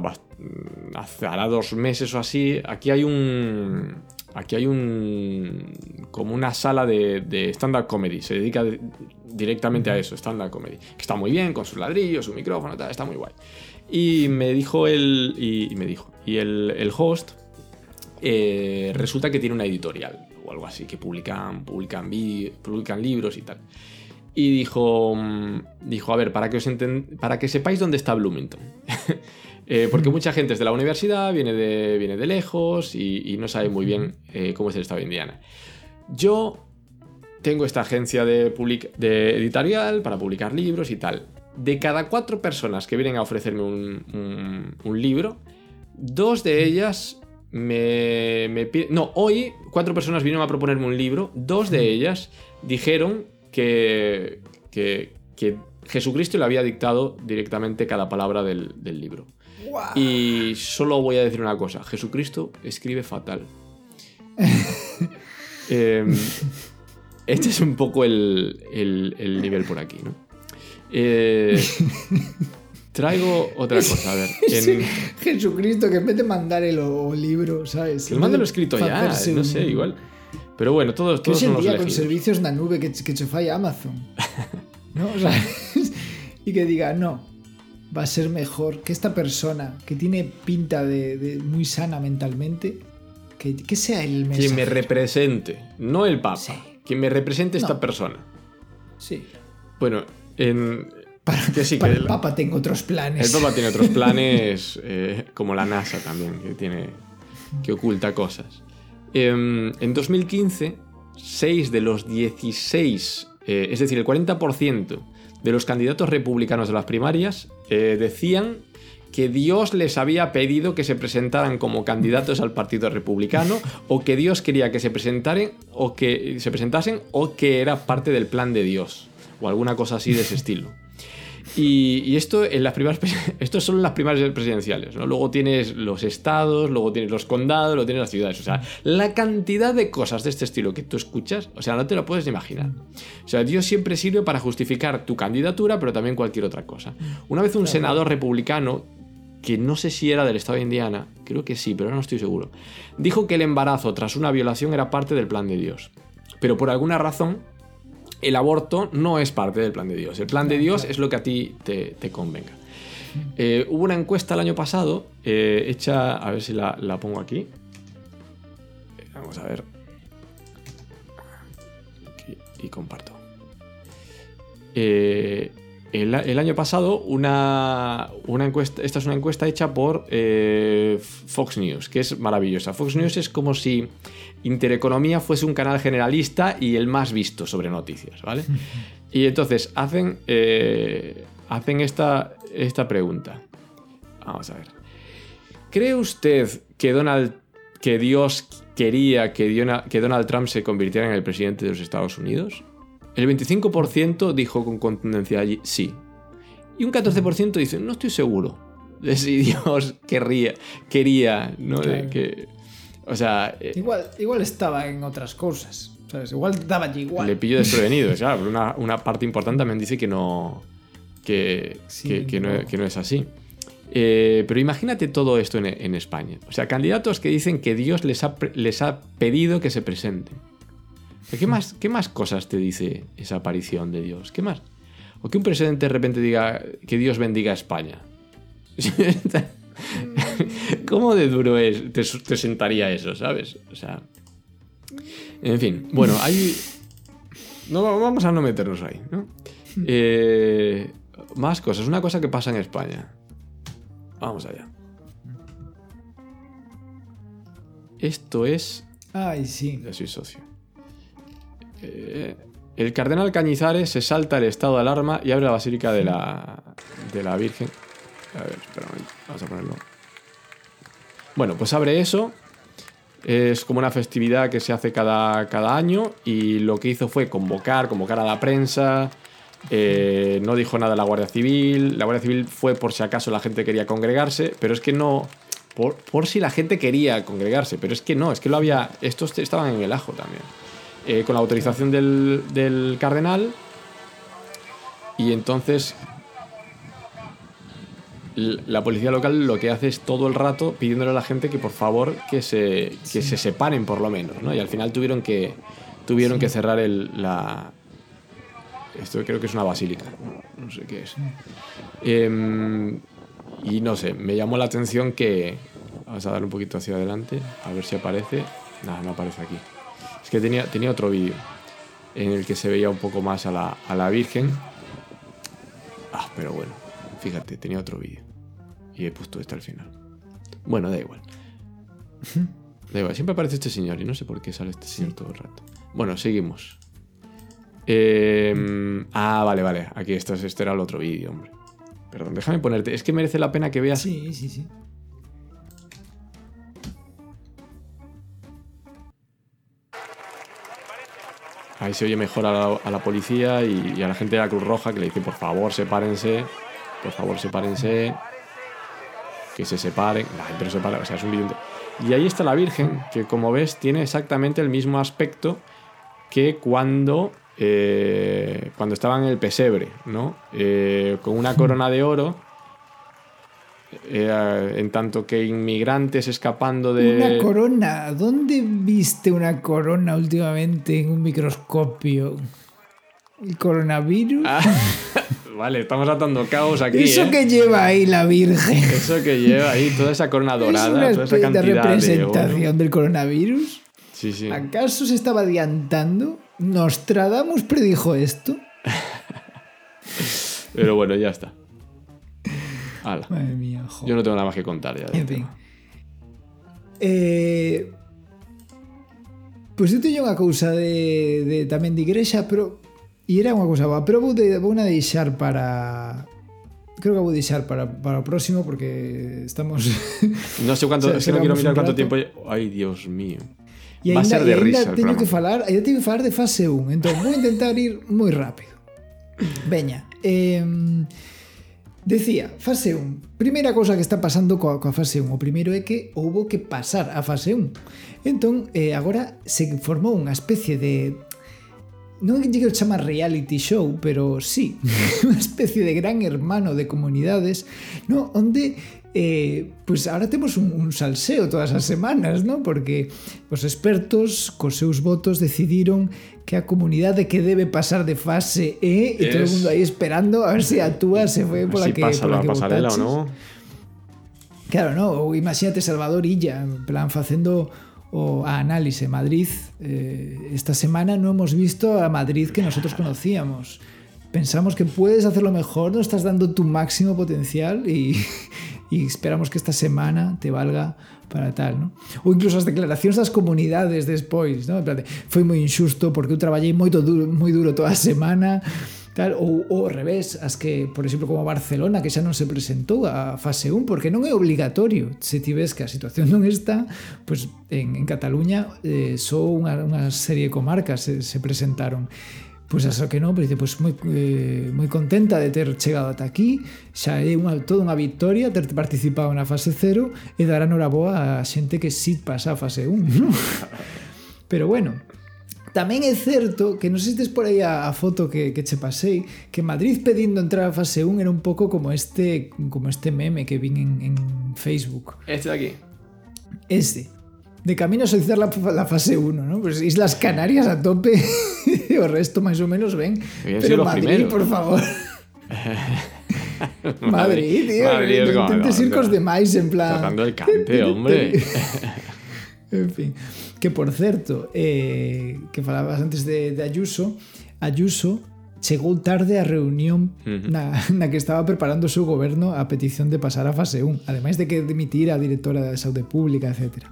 hace hará dos meses o así, aquí hay un. Aquí hay un. como una sala de, de stand-up comedy. Se dedica de- directamente a eso, stand-up comedy. Que está muy bien, con sus ladrillos, su micrófono, tal, está muy guay. Y me dijo el. Y, y me dijo. Y el, el host. eh, resulta que tiene una editorial o algo así, que publican, publican, publican libros y tal. Y dijo, mm, dijo, a ver, para que, os para que sepáis dónde está Bloomington. [laughs] Eh, porque mucha gente es de la universidad, viene de, viene de lejos y, y no sabe muy bien eh, cómo es el estado de Indiana. Yo tengo esta agencia de, public- de editorial para publicar libros y tal. De cada cuatro personas que vienen a ofrecerme un, un- un libro, dos de ellas me, me pi- No, hoy cuatro personas vinieron a proponerme un libro, dos de ellas dijeron que, que, que Jesucristo le había dictado directamente cada palabra del, del libro. Y solo voy a decir una cosa, Jesucristo escribe fatal. [laughs] Em, este es un poco el, el- el nivel por aquí, ¿no? Eh, traigo otra cosa, a ver. [laughs] en- Jesucristo, que en vez de mandar el libro, ¿sabes? que lo manden escrito ya, no sé, igual. Pero bueno, todos, todos en los día con servicios na nube que, que fai Amazon. ¿No? [laughs] O sea, [laughs] y que diga, no, va a ser mejor que esta persona que tiene pinta de, de muy sana mentalmente, que, que sea el Quien mensaje. me represente, no el Papa. Quien me represente esta No. persona. Sí. Bueno, en. que sí, Para que el Papa tengo otros planes. El Papa tiene otros [laughs] planes, eh, como la NASA también, que tiene. que oculta cosas. Em, en 2015, 6 de los 16, eh, es decir, el 40% de los candidatos republicanos de las primarias eh, decían que Dios les había pedido que se presentaran como candidatos al Partido Republicano o que Dios quería que se presentaran o que se presentasen o que era parte del plan de Dios o alguna cosa así de ese estilo. Y, y esto en las primeras [laughs] esto son las primarias presidenciales, ¿no? Luego tienes los estados, luego tienes los condados, luego tienes las ciudades. O sea, la cantidad de cosas de este estilo que tú escuchas, o sea, no te lo puedes imaginar. O sea, Dios siempre sirve para justificar tu candidatura, pero también cualquier otra cosa. Una vez un Claro. senador republicano, que no sé si era del estado de Indiana, creo que sí, pero ahora no estoy seguro, dijo que el embarazo tras una violación era parte del plan de Dios. Pero por alguna razón, el aborto no es parte del plan de Dios. El plan de Dios es lo que a ti te, te convenga. Eh, hubo una encuesta el año pasado, eh, hecha, a ver si la, la pongo aquí. Eh, Vamos a ver. Aquí, y comparto. Eh, el, el año pasado, una, una encuesta, esta es una encuesta hecha por eh, Fox News, que es maravillosa. Fox News es como si Intereconomía fuese un canal generalista y el más visto sobre noticias, ¿vale? [laughs] Y entonces hacen, eh, hacen esta, esta pregunta. Vamos a ver. ¿Cree usted que Donald que Dios quería que, Diona- que Donald Trump se convirtiera en el presidente de los Estados Unidos? El 25% dijo con contundencia allí sí. Y un 14% dice, no estoy seguro de si Dios [laughs] querría, quería, ¿no? Claro. que, o sea, eh, Igual, igual estaba en otras cosas. ¿sabes? Igual daba igual. le pillo desprevenido. claro, pero una, una parte importante también dice que no. que, Sí, que, que no, no. que no es así. Eh, pero imagínate todo esto en, en España. O sea, candidatos que dicen que Dios les ha, les ha pedido que se presenten. ¿Qué más, ¿Qué más cosas te dice esa aparición de Dios? ¿Qué más? O que un presidente de repente diga que Dios bendiga a España. [laughs] [laughs] ¿Cómo de duro es, te, te sentaría eso, sabes? O sea. En fin, bueno, hay. [laughs] No, vamos a no meternos ahí, ¿no? Eh, más cosas. Una cosa que pasa en España. Vamos allá. Esto es. Ay, sí. Ya soy socio. Eh, el cardenal Cañizares se salta el estado de alarma y abre la basílica de la, de la Virgen. A ver, espera un momento. Vamos a ponerlo. Bueno, pues abre eso. Es como una festividad que se hace cada, cada año y lo que hizo fue convocar, convocar a la prensa. eh, no dijo nada la Guardia Civil. La Guardia Civil fue por si acaso la gente quería congregarse, pero es que no. Por, por si la gente quería congregarse, pero es que no, es que lo había. Estos estaban en el ajo también. Eh, con la autorización del, del cardenal. Y entonces. La policía local lo que hace es todo el rato pidiéndole a la gente que por favor que se, que se separen por lo menos, ¿no? Y al final tuvieron que, tuvieron que cerrar el, la... Esto creo que es una basílica, no, no sé qué es. Em, y no sé, me llamó la atención que... Vamos a dar un poquito hacia adelante, a ver si aparece. Nada, no aparece aquí. Es que tenía, tenía otro vídeo en el que se veía un poco más a la, a la Virgen. Ah, pero bueno, fíjate, tenía otro vídeo. Y he puesto este al final. Bueno, da igual. Da igual, siempre aparece este señor y no sé por qué sale este señor todo el rato. Bueno, seguimos. Eh, ah, vale, vale. Aquí esto, es- este era el otro vídeo, hombre. Perdón, déjame ponerte. Es que merece la pena que veas. Sí, sí, sí. Ahí se oye mejor a la, a la policía y, y a la gente de la Cruz Roja que le dice, por favor, sepárense. Por favor, sepárense. Que se separen. La gente no se separa. O sea, es un ente- Y ahí está la Virgen, que como ves tiene exactamente el mismo aspecto que cuando, eh, cuando estaba en el pesebre, ¿no? Eh, con una corona de oro. eh, en tanto que inmigrantes escapando de... Una corona. ¿Dónde viste una corona últimamente en un microscopio? ¿El coronavirus? [laughs] Vale, estamos atando caos aquí. Eso ¿eh? que lleva ahí la Virgen. Eso que lleva ahí, toda esa corona ¿Es dorada, una toda esa de cantidad de representación del coronavirus? Sí, sí. ¿Acaso se estaba adiantando? ¿Nostradamus predijo esto? [laughs] Pero bueno, ya está. Hala. Madre mía, jo. Yo no tengo nada más que contar ya. En fin. tema. Eh, Pois eu teño unha cousa de, de tamén de igrexa, pero E era unha cousa, boa, pero vou, de, vou na deixar para creo que vou deixar para, para o próximo porque estamos non sei canto, se, se non quero mirar canto tempo ai dios mío e va a ser de risa teño que falar ainda teño que falar de fase 1 entón vou intentar ir moi rápido veña eh, Decía, fase 1. Primeira cousa que está pasando coa, coa fase 1. O primeiro é que houbo que pasar a fase 1. Entón, eh, agora se formou unha especie de non lle quero chamar reality show, pero sí, [laughs] unha especie de gran hermano de comunidades, no, onde eh, pues ahora temos un, un salseo todas as semanas, no? porque os expertos cos seus votos decidiron que a comunidade que debe pasar de fase E e todo o Es- mundo aí esperando a ver se actúa, se foi pola si que, pasa pola que pasarela o votaches. no. Claro, no, ou imagínate Salvador Illa, en plan facendo o a análise Madrid eh, esta semana no hemos visto a Madrid que nosotros conocíamos pensamos que puedes hacerlo mejor no estás dando tu máximo potencial y, [laughs] esperamos que esta semana te valga para tal, ¿no? Ou incluso as declaracións das comunidades despois, ¿no? En plan de, foi moi injusto porque eu traballei moito duro, duro toda a semana tal ou ao revés, as que, por exemplo, como Barcelona, que xa non se presentou a fase 1 porque non é obligatorio. Se ti ves que a situación non está, pois en, en Cataluña eh, só unha, unha serie de comarcas se, se presentaron. Pois asa que non, pero dice, pois moi, eh, moi contenta de ter chegado ata aquí, xa é unha, toda unha victoria ter participado na fase 0 e dará noraboa a xente que sí pasa a fase 1, [laughs] non? Pero bueno, Tamén é certo que non sei se por aí a, a foto que, que che pasei que Madrid pedindo entrar a fase 1 era un pouco como este como este meme que vin en, en Facebook. Este de aquí. Este. De camino a solicitar la, la fase 1, ¿no? Pues Islas Canarias a tope [laughs] o resto máis ou menos ben. Pero Madrid, primeros. por favor. [laughs] Madrid, tío. Madrid es como- intentes ir cos demais en plan... Tratando el cante, [laughs] hombre. En fin, que por certo, eh, que falabas antes de, de Ayuso, Ayuso chegou tarde á reunión na, [laughs] na que estaba preparando o seu goberno a petición de pasar a fase 1, ademais de que dimitir a directora de Saúde Pública, etc.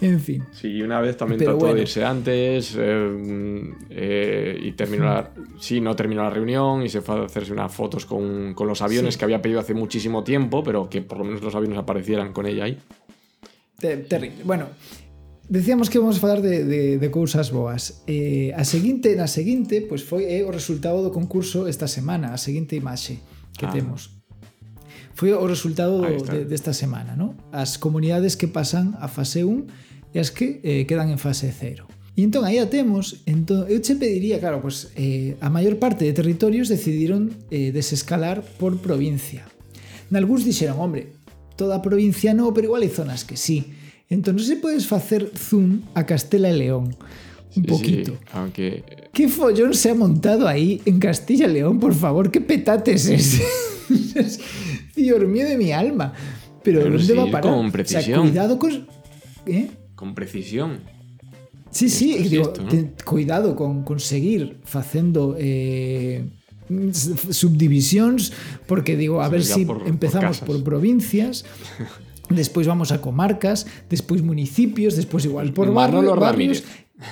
En fin, Sí, una vez también Pero trató bueno. de irse antes eh, eh, y terminó la, sí, no terminó la reunión y se fue a hacerse unas fotos con, con los aviones Sí. que había pedido hace muchísimo tiempo, pero que por lo menos los aviones aparecieran con ella ahí. Te- terrible. Bueno, Decíamos que íbamos a falar de, de, de cousas boas. Eh, a seguinte, na seguinte, pois foi eh, o resultado do concurso esta semana, a seguinte imaxe que ah. temos. Foi o resultado desta de, de semana, ¿no? As comunidades que pasan a fase 1 e as que eh, quedan en fase 0. E entón aí a temos, entón, eu che pediría, claro, pois, eh, a maior parte de territorios decidiron eh, desescalar por provincia. Nalgúns dixeron, hombre, toda a provincia non, pero igual hai zonas que sí. Entón, non se podes facer zoom a Castela e León. Un poquito. sí, aunque ¿Qué follón se ha montado ahí en Castilla y León, por favor? ¿Qué petate es ese? [laughs] Dios mío de mi alma. Pero, Pero ¿dónde sí, va a parar? con O sea, precisión. cuidado con... ¿Eh? con precisión. Sí, sí, es digo, esto, ¿no? ten- cuidado con conseguir facendo eh, subdivisións porque digo, a ver si por- empezamos por, provincias [laughs] despois vamos a comarcas despois municipios, despois igual por Manolo barrios Ramírez.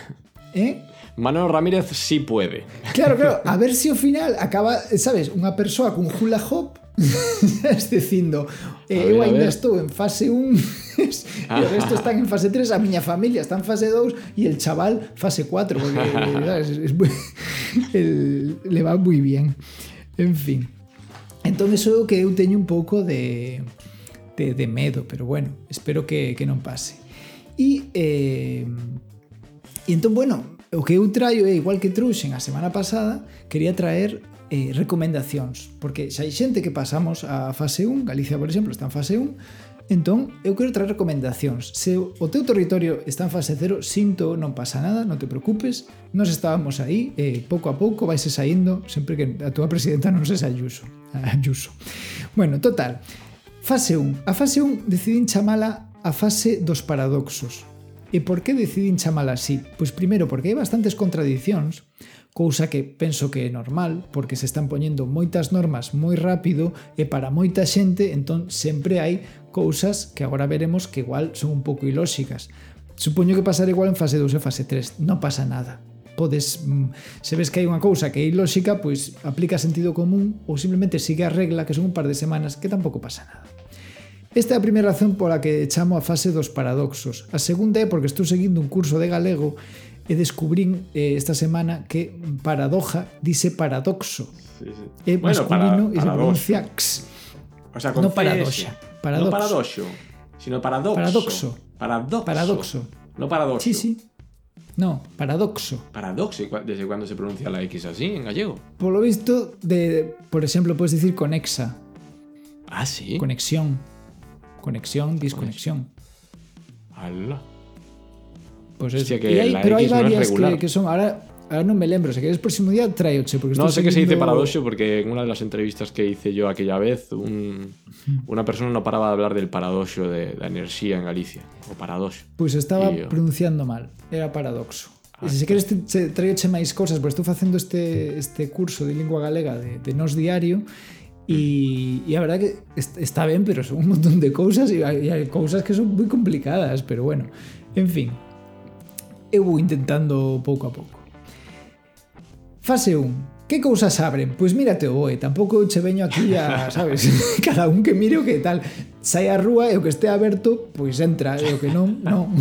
[laughs] ¿Eh? Manolo Ramírez sí puede. Claro, claro, [laughs] a ver si ao final acaba, sabes, unha persoa cun hula hop [laughs] es dicindo, eh, eu ainda estou en fase 1 e o resto están en fase 3, a miña familia está en fase 2 e el chaval fase 4 porque sabes, es, muy- el, le va moi bien en fin entón eso que eu teño un pouco de, de, de medo, pero bueno, espero que, que non pase. E, eh, e entón, bueno, o que eu traio é, igual que trouxen a semana pasada, quería traer eh, recomendacións, porque xa hai xente que pasamos a fase 1, Galicia, por exemplo, está en fase 1, entón eu quero traer recomendacións. Se o teu territorio está en fase 0, sinto, non pasa nada, non te preocupes, nos estábamos aí, eh, pouco a pouco vais saindo, sempre que a túa presidenta non se Ayuso. Ayuso. Bueno, total, Fase 1. A fase 1 decidín chamala a fase dos paradoxos. E por que decidín chamala así? Pois primeiro porque hai bastantes contradicións, cousa que penso que é normal, porque se están poñendo moitas normas moi rápido e para moita xente, entón sempre hai cousas que agora veremos que igual son un pouco ilóxicas. Supoño que pasar igual en fase 2 e fase 3, non pasa nada. Podes, mm, se ves que hai unha cousa que é ilóxica, pois aplica sentido común ou simplemente sigue a regla que son un par de semanas que tampouco pasa nada. Esta é a primeira razón pola que chamo a fase dos paradoxos. A segunda é porque estou seguindo un curso de galego e descubrín eh, esta semana que paradoja dice paradoxo. Sí, sí. É Bueno, masculino para- e se pronuncia x. O sea, con No paradoxa, paradoxo. No paradoxo, sino paradoxo. Paradoxo. Paradoxo. Paradoxo. No paradoxo. Sí, sí. No, paradoxo. Paradoxo. ¿Y cua- ¿Desde cuándo se pronuncia la X así en gallego? Polo visto, de, por exemplo, podes dicir conexa. Ah, sí. Conexión. Conexión, disconexión. Ala. Pues es, Hostia, que y hay- la pero hay X no es varias regular. que, que son. Ahora, ahora no me lembro. Si quieres, próximo día traeoche. Porque No sé que se dice siguiendo- paradoxo porque en una de las entrevistas que hice yo aquella vez, un- [laughs] una persona no paraba de hablar del paradoxo de la energía en Galicia. O paradoxo. Pois estaba yo, pronunciando mal, era paradoxo. Ah, se, se queres te, te traioche máis cosas, porque estou facendo este, este curso de lingua galega de, de Nos Diario E, e a verdade que está ben, pero son un montón de cousas e hai, hai cousas que son moi complicadas, pero bueno, en fin. Eu vou intentando pouco a pouco. Fase 1. Que cousas abren? Pois mírate o boe, tampouco che veño aquí a, [laughs] sabes, [laughs] cada un que mire o que tal. Sai a rúa e o que este aberto, pois entra, e o que non, [laughs] non.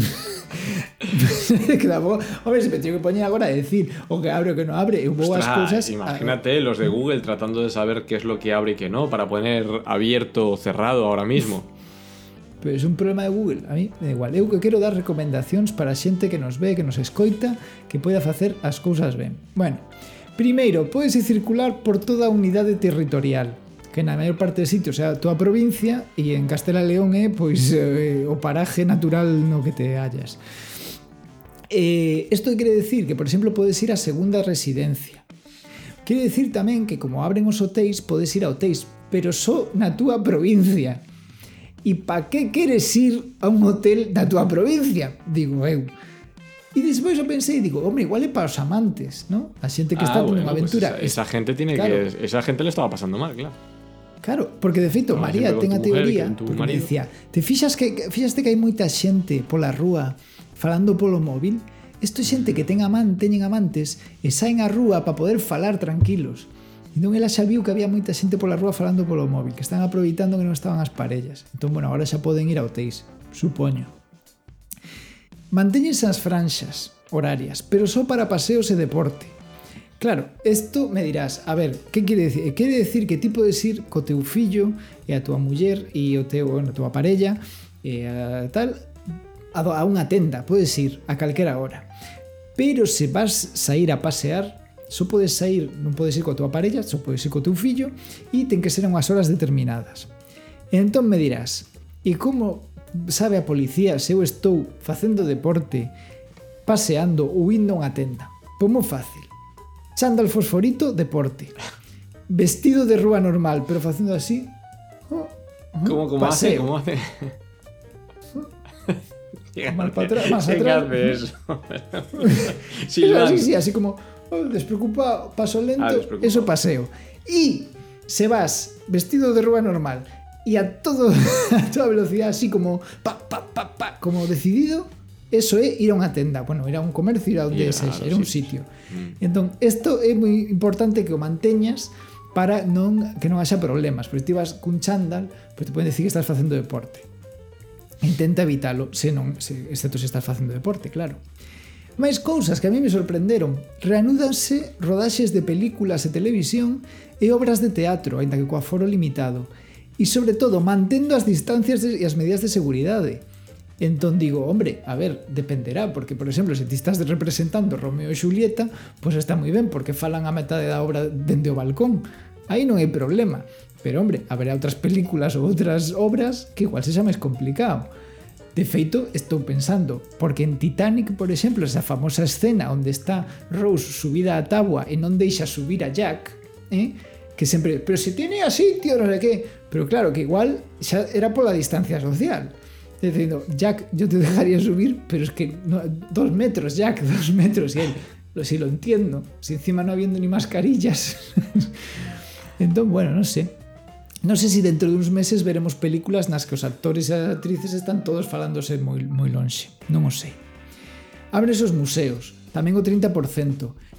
[laughs] que tampouco, hombre, se me teño que poñer agora a decir o que abre o que non abre e un pouco as cousas imagínate a... los de Google tratando de saber qué es lo que abre y qué no para poner abierto o cerrado ahora mismo pero es un problema de Google, a mí me da igual. Eu que quero dar recomendacións para a xente que nos ve, que nos escoita, que poida facer as cousas ben. Bueno, primeiro, podese circular por toda a unidade territorial que na maior parte de sitios é a tua provincia e en Castela e León é pois [laughs] eh, o paraje natural no que te hallas. Eh, esto quere decir que, por exemplo, podes ir a segunda residencia. Quere decir tamén que como abren os hotéis, podes ir a hotéis, pero só na túa provincia. E pa que queres ir a un hotel da túa provincia? Digo eu. E despois eu pensei, digo, hombre, igual é para os amantes, ¿no? A xente que ah, está bueno, unha aventura. Pues esa, esa gente tiene claro. que esa gente le estaba pasando mal, claro. Claro, porque de feito, no, María ten a teoría, mujer, porque marido. dicía, te fixas que fixaste que hai moita xente pola rúa falando polo móvil? Isto é xente que ten amante, teñen amantes e saen á rúa para poder falar tranquilos. Non ela xa viu que había moita xente pola rúa falando polo móvil, que están aproveitando que non estaban as parellas. Entón, bueno, agora xa poden ir ao Teis, supoño. Mantéñense as franxas horarias, pero só para paseos e deporte. Claro, isto me dirás, a ver, que quere decir? Eh, quere decir que ti podes ir co teu fillo e eh, a tua muller e o teu, bueno, a tua parella e a tal a, a unha tenda, podes ir a calquera hora. Pero se vas sair a pasear, só podes sair, non podes ir coa tua parella, só podes ir co teu fillo e ten que ser a unhas horas determinadas. E entón me dirás, e como sabe a policía se eu estou facendo deporte, paseando ou indo a unha tenda? Como fácil. Chándal fosforito, deporte. Vestido de rúa normal, pero facendo así, ¿Cómo, cómo hace? ¿Cómo hace? Pa atrás, más ¿Quién atrás. hace eso? [laughs] Sí, así, sí, así como oh, despreocupado, paso lento, Ah, despreocupado. eso paseo. Y se vas vestido de rúa normal y a todo [laughs] a toda velocidad así como pa pa pa pa como decidido, Eso é ir a unha tenda, bueno, ir a un comercio, ir a onde sexa, ir a un sitio. Mm. Entón, isto é moi importante que o manteñas para non que non haxa problemas, porque ti vas cun chándal, pois te poden decir que estás facendo deporte. Intenta evitalo, se non, se, excepto se estás facendo deporte, claro. Mais cousas que a mí me sorprenderon. Reanúdanse rodaxes de películas e televisión e obras de teatro, aínda que coa foro limitado. E, sobre todo, mantendo as distancias e as medidas de seguridade. Entón digo, hombre, a ver, dependerá, porque, por exemplo, se ti estás representando Romeo e Julieta, pois pues está moi ben, porque falan a metade da obra dende o balcón. Aí non hai problema. Pero, hombre, haberá outras películas ou outras obras que igual sexa máis complicado. De feito, estou pensando, porque en Titanic, por exemplo, esa famosa escena onde está Rose subida á tábua e non deixa subir a Jack, eh? que sempre, pero se tiene así, tío, non sei que. Pero claro, que igual xa era pola distancia social Dicindo, Jack, yo te [laughs] dejaría subir, pero es que no, dos metros, Jack, [laughs] dos metros, y él, si lo entiendo, si encima no habiendo ni mascarillas. [laughs] Entón, bueno, non sei. Non sei se dentro de uns meses veremos películas nas que os actores e as actrices están todos falándose moi, moi lonxe. Non o sei. Abren os museos, tamén o 30%.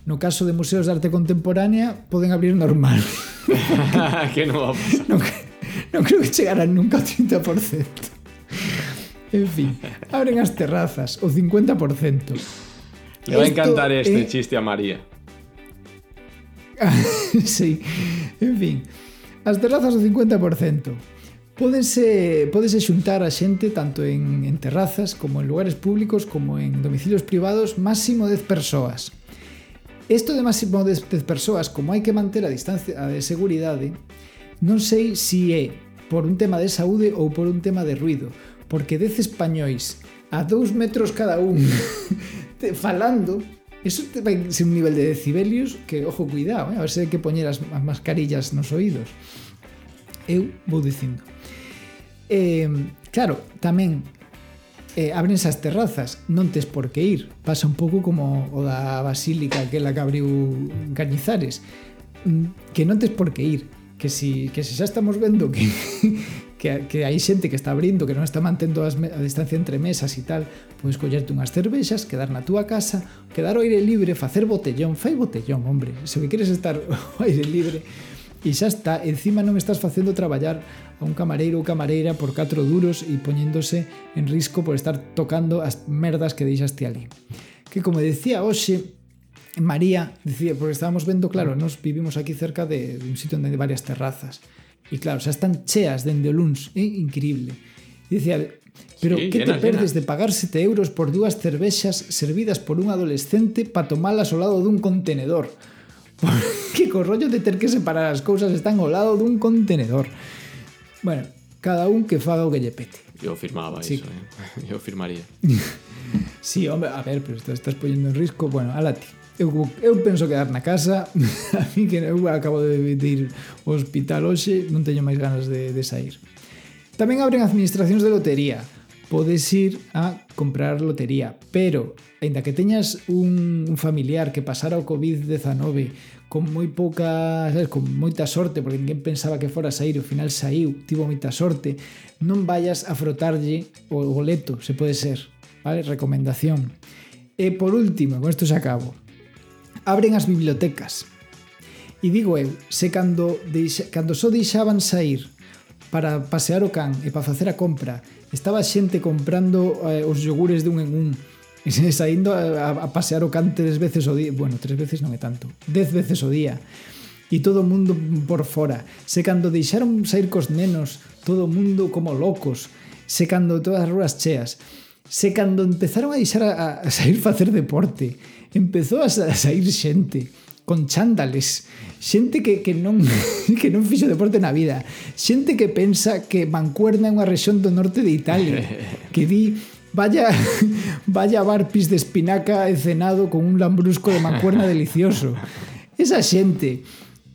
No caso de museos de arte contemporánea, poden abrir normal. que non va a pasar. Non, non creo que chegarán nunca ao 30%. En fin, abren as terrazas, o 50%. Le va a encantar este é... chiste a María. [laughs] sí, en fin. As terrazas o 50%. Pódense, pódese xuntar a xente tanto en, en terrazas como en lugares públicos como en domicilios privados máximo 10 persoas. Isto de máximo 10, 10 persoas, como hai que manter a distancia de seguridade, non sei se si é por un tema de saúde ou por un tema de ruido, porque 10 españois a 2 metros cada un [laughs] te, falando Eso te vai ser un nivel de decibelios que, ojo, cuidado, eh? a ver se que poñer as, as mascarillas nos oídos. Eu vou dicindo. Eh, claro, tamén eh, abrense as terrazas, non tes por que ir. Pasa un pouco como o da basílica que la que abriu Cañizares, mm, que non tes por que ir. Que si, que se xa estamos vendo que, [laughs] que, que hai xente que está abrindo, que non está mantendo as, a distancia entre mesas e tal, podes collerte unhas cervexas, quedar na túa casa, quedar ao aire libre, facer botellón, fai botellón, hombre, se que queres estar [laughs] ao aire libre, e xa está, encima non estás facendo traballar a un camareiro ou camareira por 4 duros e poñéndose en risco por estar tocando as merdas que deixaste ali. Que como decía hoxe, María, decía, porque estábamos vendo, claro, nos vivimos aquí cerca de, de un sitio onde hai varias terrazas, E claro, xa están cheas dende o luns, é increíble. Dicía, pero sí, que llenas, te perdes llenas. de pagar 7 euros por dúas cervexas servidas por un adolescente para tomalas ao lado dun contenedor? [laughs] Porque co rollo de ter que separar as cousas están ao lado dun contenedor. Bueno, cada un que faga o que lle pete. Eu firmaba sí. iso, eh? [laughs] eu firmaría. [laughs] sí, hombre, a ver, pero estás, estás poñendo en risco, bueno, alati. ti eu, eu penso quedar na casa [laughs] a mí que eu acabo de, de ir ao hospital hoxe non teño máis ganas de, de sair tamén abren administracións de lotería podes ir a comprar lotería pero, aínda que teñas un, un familiar que pasara o COVID-19 con moi pouca, sabes, con moita sorte, porque ninguén pensaba que fora sair, ao final saiu, tivo moita sorte, non vayas a frotarlle o boleto, se pode ser, vale? Recomendación. E por último, con isto se acabo, abren as bibliotecas. E digo eu, se cando, deixa, cando só deixaban sair para pasear o can e para facer a compra, estaba xente comprando eh, os yogures de un en un, [laughs] e saindo a, a pasear o can tres veces o día, bueno, tres veces non é tanto, dez veces o día, e todo o mundo por fora. Se cando deixaron sair cos nenos, todo o mundo como locos, se cando todas as ruas cheas, se cando empezaron a deixar a, a sair facer deporte, empezou a sair xente con chándales, xente que, que, non, [laughs] que non fixo deporte na vida, xente que pensa que Mancuerna é unha rexión do norte de Italia, [laughs] que di vaya, vaya barpis de espinaca e cenado con un lambrusco de Mancuerna [laughs] delicioso. Esa xente,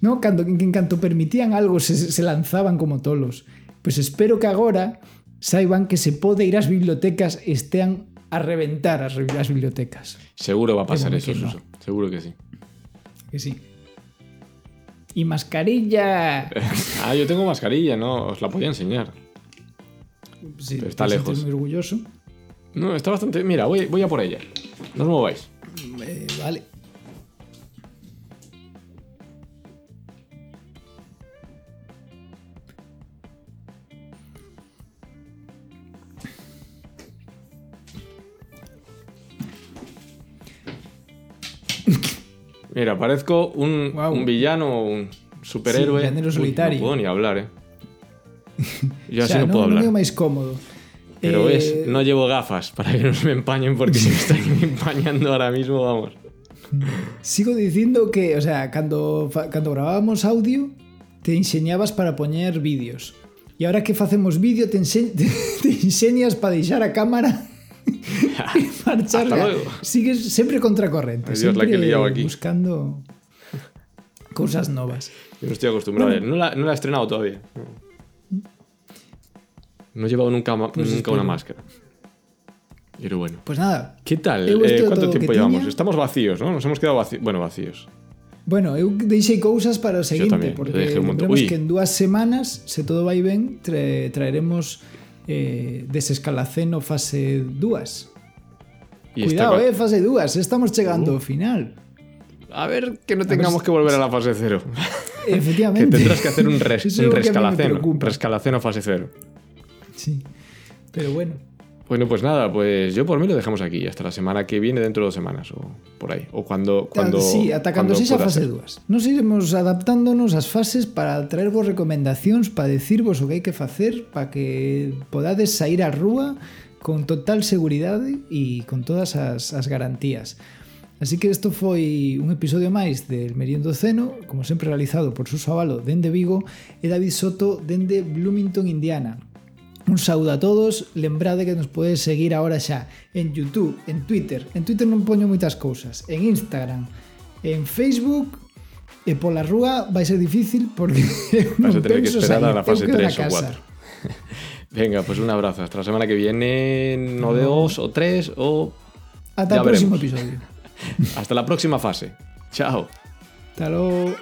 no? Cando, en, en canto permitían algo se, se lanzaban como tolos. Pois espero que agora saiban que se pode ir ás bibliotecas e estean a reventar as, as bibliotecas. Seguro va a pasar eso, no. Suso. Seguro que sí. Que sí. Y mascarilla. [laughs] ah, yo tengo mascarilla, ¿no? Os la podía enseñar. Sí, Pero está lejos. sientes muy orgulloso. No, está bastante... Mira, voy, voy a por ella. No os mováis. Eh, vale. Mira, parezco un, un villano o un superhéroe. Sí, Uy, solitario. no puedo ni hablar, ¿eh? [laughs] Yo O así sea, no, puedo hablar. é o máis cómodo. Pero Eh, ves, no llevo gafas para que no me empañen porque se me están [laughs] empañando ahora mismo, vamos. Sigo dicindo que, o sea, cando, fa- cando grabábamos audio te enseñabas para poñer vídeos. E ahora que facemos vídeo te, ense te, [laughs] te enseñas para deixar a cámara [laughs] marchar. Sigues sempre contracorrente, Ay, Dios, la que he liado aquí. buscando cousas novas. Yo no estoy acostumbrado. Bueno. No, la, no la he estrenado todavía. No he llevado nunca, Pues nunca una máscara. Pero bueno. Pues nada. ¿Qué tal? Eh, ¿Cuánto tiempo llevamos? Estamos vacíos, ¿no? Nos hemos quedado vacíos. Bueno, vacíos. Bueno, eu deixei cousas para o seguinte, porque lembremos que en dúas semanas, se todo vai ben, tra traeremos eh, desescalaceno fase 2. Cuidado, eh, fase 2, estamos chegando Uh. ao final. A ver que no tengamos que volver a la fase cero. [laughs] que Efectivamente. tendrás que hacer un, res- [laughs] Eso un que rescalaceno. Rescalaceno fase cero. Sí. Pero bueno, Bueno, pues nada, pues yo por mí lo dejamos aquí. Hasta la semana que viene, dentro de dos semanas o por ahí. O cuando. cuando sí, ata cando cuando sexa pueda fase ser. 2. Nos iremos adaptándonos ás fases para traervos recomendacións, para decirvos o que hai que facer, para que podades sair á rúa con total seguridade e con todas as, as garantías. Así que isto foi un episodio máis del Meriendo Ceno, como sempre realizado por Suso Avalo dende Vigo e David Soto dende Bloomington, Indiana. Un saúdo a todos, lembrade que nos podedes seguir agora xa en Youtube, en Twitter, en Twitter non poño moitas cousas, en Instagram, en Facebook, e pola rúa vai ser difícil porque [laughs] non penso sair, eu quedo na casa. 4. [laughs] Venga, pues un abrazo. Hasta la semana que viene, no de dos o tres o. Ya o próximo episodio. [laughs] Hasta la próxima fase. Chao. Hasta logo.